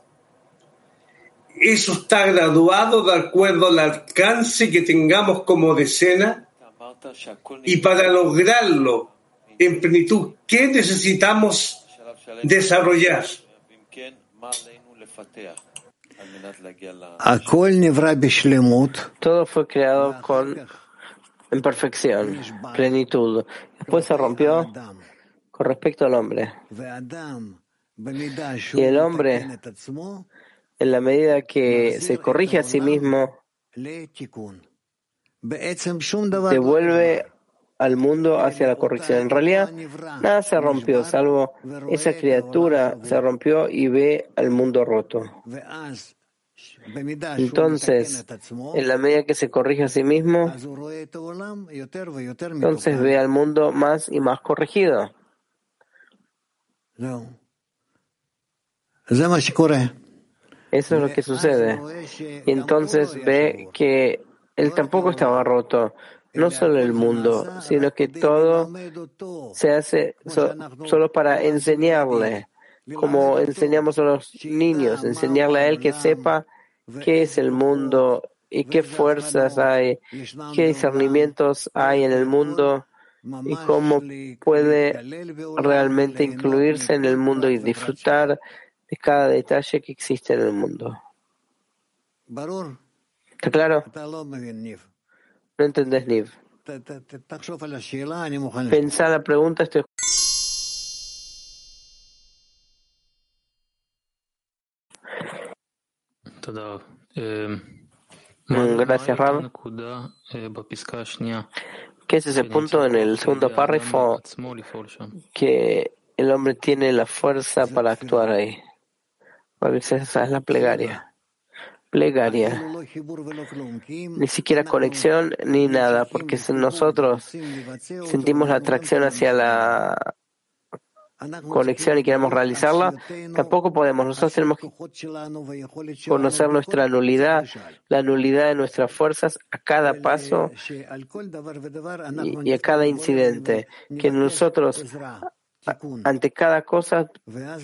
Speaker 11: ¿eso está graduado de acuerdo al alcance que tengamos como decena? Y para lograrlo en plenitud, ¿qué necesitamos desarrollar?
Speaker 7: Todo fue creado con en plenitud. Después se rompió con respecto al hombre. Y el hombre, en la medida que se corrige a sí mismo, devuelve al mundo hacia la corrección. En realidad, nada se rompió, salvo esa criatura se rompió y ve al mundo roto. Entonces, en la medida que se corrige a sí mismo, entonces ve al mundo más y más corregido. Eso es lo que sucede. Y entonces ve que él tampoco estaba roto, no solo el mundo, sino que todo se hace solo para enseñarle, como enseñamos a los niños, enseñarle a él que sepa qué es el mundo y qué fuerzas hay, qué discernimientos hay en el mundo y cómo puede realmente incluirse en el mundo y disfrutar de cada detalle que existe en el mundo. ¿Está claro? No entendés, Niv. Pensá la pregunta, estoy Gracias, Rab. ¿Qué es ese punto en el segundo párrafo que el hombre tiene la fuerza para actuar ahí? Esa es la plegaria. Plegaria. Ni siquiera conexión ni nada, porque si nosotros sentimos la atracción hacia la conexión y queremos realizarla, tampoco podemos. Nosotros tenemos que conocer nuestra nulidad, la nulidad de nuestras fuerzas a cada paso y, a cada incidente. Que nosotros, ante cada cosa,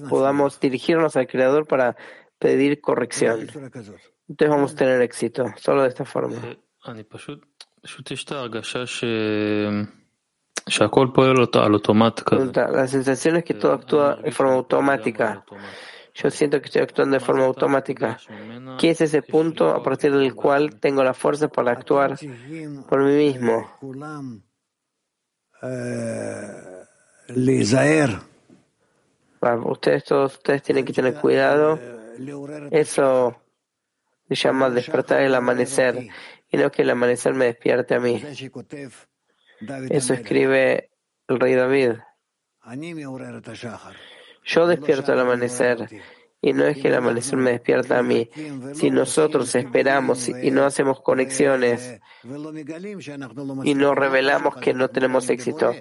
Speaker 7: podamos dirigirnos al Creador para pedir corrección. Entonces vamos a tener éxito, solo de esta forma. La sensación es que todo actúa de forma automática. Yo siento que estoy actuando de forma automática. ¿Qué es ese punto a partir del cual tengo la fuerza para actuar por mí mismo? Ustedes todos ustedes tienen que tener cuidado. Eso se llama despertar el amanecer y no que el amanecer me despierte a mí. Eso escribe el rey David. Yo despierto el amanecer y no es que el amanecer me despierta a mí. Si nosotros esperamos y no hacemos conexiones y no revelamos que no tenemos éxito,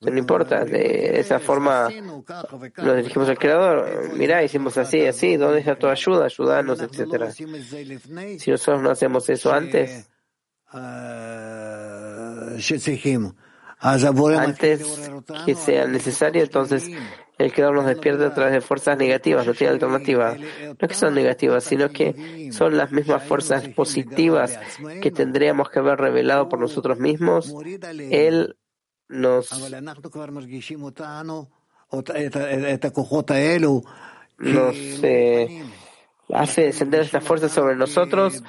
Speaker 7: no importa, de esa forma nos dirigimos al Creador. Mira, hicimos así, así, ¿dónde está tu ayuda? Ayúdanos, etcétera. Si nosotros no hacemos eso antes, antes que sea necesario, entonces el creador nos despierta a través de fuerzas negativas, no tiene alternativa. No es que son negativas, sino que son las mismas fuerzas positivas que tendríamos que haber revelado por nosotros mismos. Él nos nos eh, hace descender estas fuerzas sobre nosotros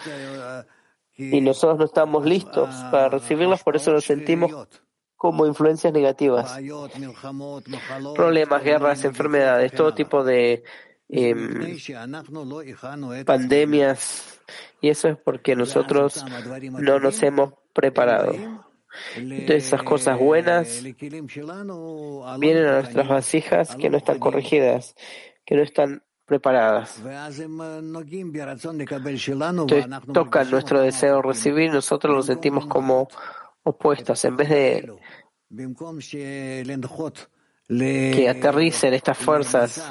Speaker 7: y nosotros no estamos listos para recibirlas, por eso nos sentimos como influencias negativas. Problemas, guerras, enfermedades, todo tipo de em, pandemias, y eso es porque nosotros no nos hemos preparado. Entonces esas cosas buenas vienen a nuestras vasijas que no están corregidas, que no están preparadas. Entonces tocan nuestro deseo recibir, nosotros lo sentimos como opuestas. En vez de que aterricen estas fuerzas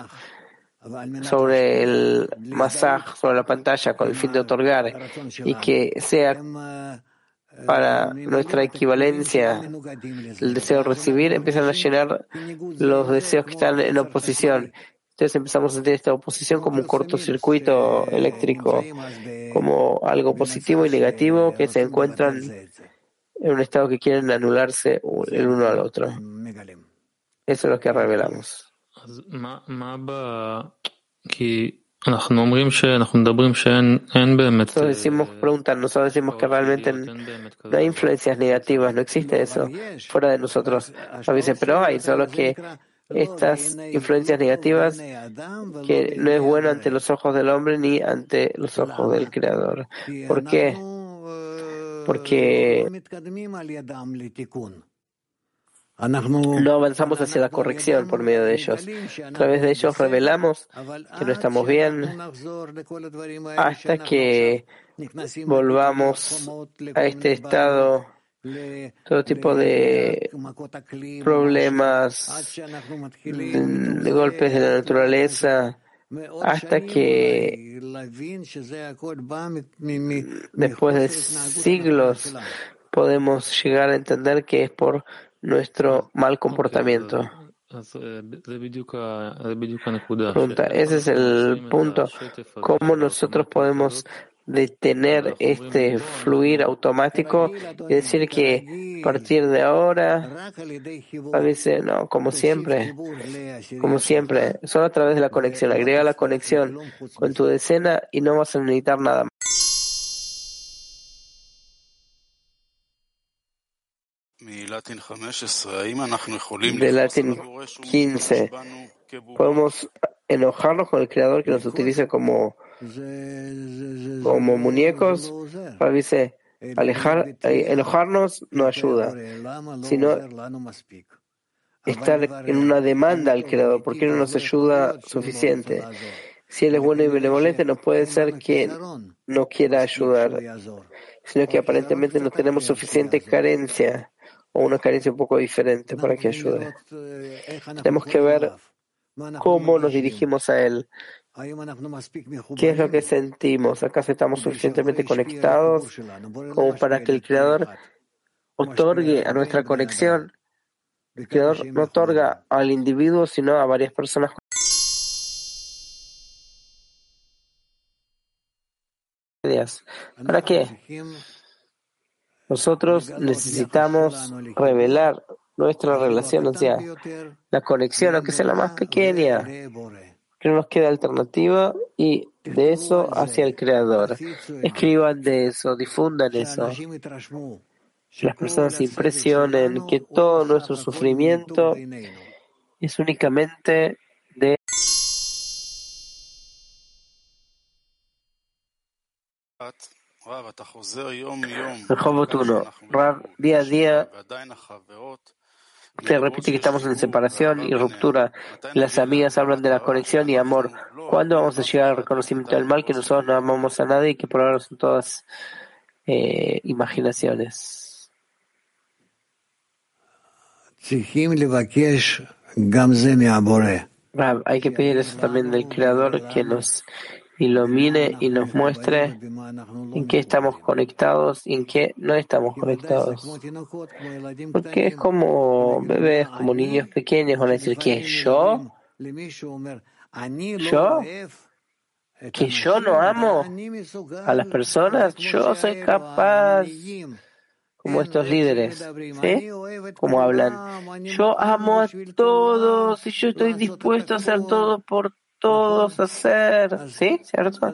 Speaker 7: sobre el masaje, sobre la pantalla, con el fin de otorgar, y que sea para nuestra equivalencia el deseo de recibir, empiezan a llenar los deseos que están en oposición. Entonces empezamos a sentir esta oposición como un cortocircuito eléctrico, como algo positivo y negativo que se encuentran en un estado que quieren anularse el uno al otro. Eso es lo que revelamos. Nosotros decimos, preguntan, nosotros decimos que realmente no hay influencias negativas, no existe eso fuera de nosotros. A veces, pero hay, solo que estas influencias negativas que no es bueno ante los ojos del hombre ni ante los ojos del Creador. ¿Por qué? Porque no avanzamos hacia la corrección por medio de ellos. A través de ellos revelamos que no estamos bien hasta que volvamos a este estado todo tipo de problemas, de golpes de la naturaleza, hasta que después de siglos podemos llegar a entender que es por nuestro mal comportamiento. Pregunta, ese es el punto. ¿Cómo nosotros podemos detener este fluir automático y decir que a partir de ahora, a veces no, como siempre, como siempre, solo a través de la conexión, agrega la conexión con tu decena y no vas a necesitar nada más. De latín 15, podemos enojarnos con el creador que nos utiliza como como muñecos, dice, alejar, eh, enojarnos no ayuda, sino estar en una demanda al Creador, porque no nos ayuda suficiente. Si Él es bueno y benevolente, no puede ser que no quiera ayudar, sino que aparentemente no tenemos suficiente carencia o una carencia un poco diferente para que ayude. Tenemos que ver cómo nos dirigimos a Él. ¿Qué es lo que sentimos? ¿Acaso estamos suficientemente conectados como para que el Creador otorgue a nuestra conexión? El Creador no otorga al individuo, sino a varias personas. ¿Para qué? Nosotros necesitamos revelar nuestra relación, o sea, la conexión, aunque sea la más pequeña, que no nos queda alternativa, y de eso hacia el Creador. Escriban de eso, difundan eso. Que las personas se impresionen que todo nuestro sufrimiento es únicamente de Rehovot 1. día a día Usted repite que estamos en separación y ruptura. Las amigas hablan de la conexión y amor. ¿Cuándo vamos a llegar al reconocimiento del mal que nosotros no amamos a nadie y que por ahora son todas eh, imaginaciones? hay que pedir eso también del Creador que nos ilumine y nos muestre en qué estamos conectados y en qué no estamos conectados. Porque es como bebés, como niños pequeños, van a decir que yo, yo, que yo no amo a las personas, yo soy capaz, como estos líderes, ¿sí? Como hablan, yo amo a todos y yo estoy dispuesto a hacer todo por todos hacer, ¿sí? ¿Cierto?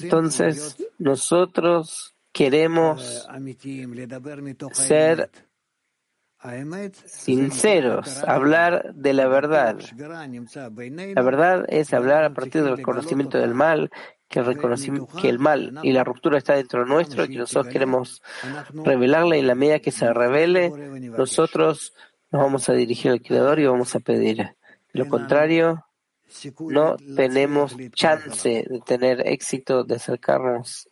Speaker 7: Entonces, nosotros queremos ser sinceros, hablar de la verdad. La verdad es hablar a partir del conocimiento del mal, que el, que el mal y la ruptura está dentro nuestro y que nosotros queremos revelarla y en la medida que se revele, nosotros nos vamos a dirigir al Creador y vamos a pedir. De lo contrario, no tenemos chance de tener éxito, de acercarnos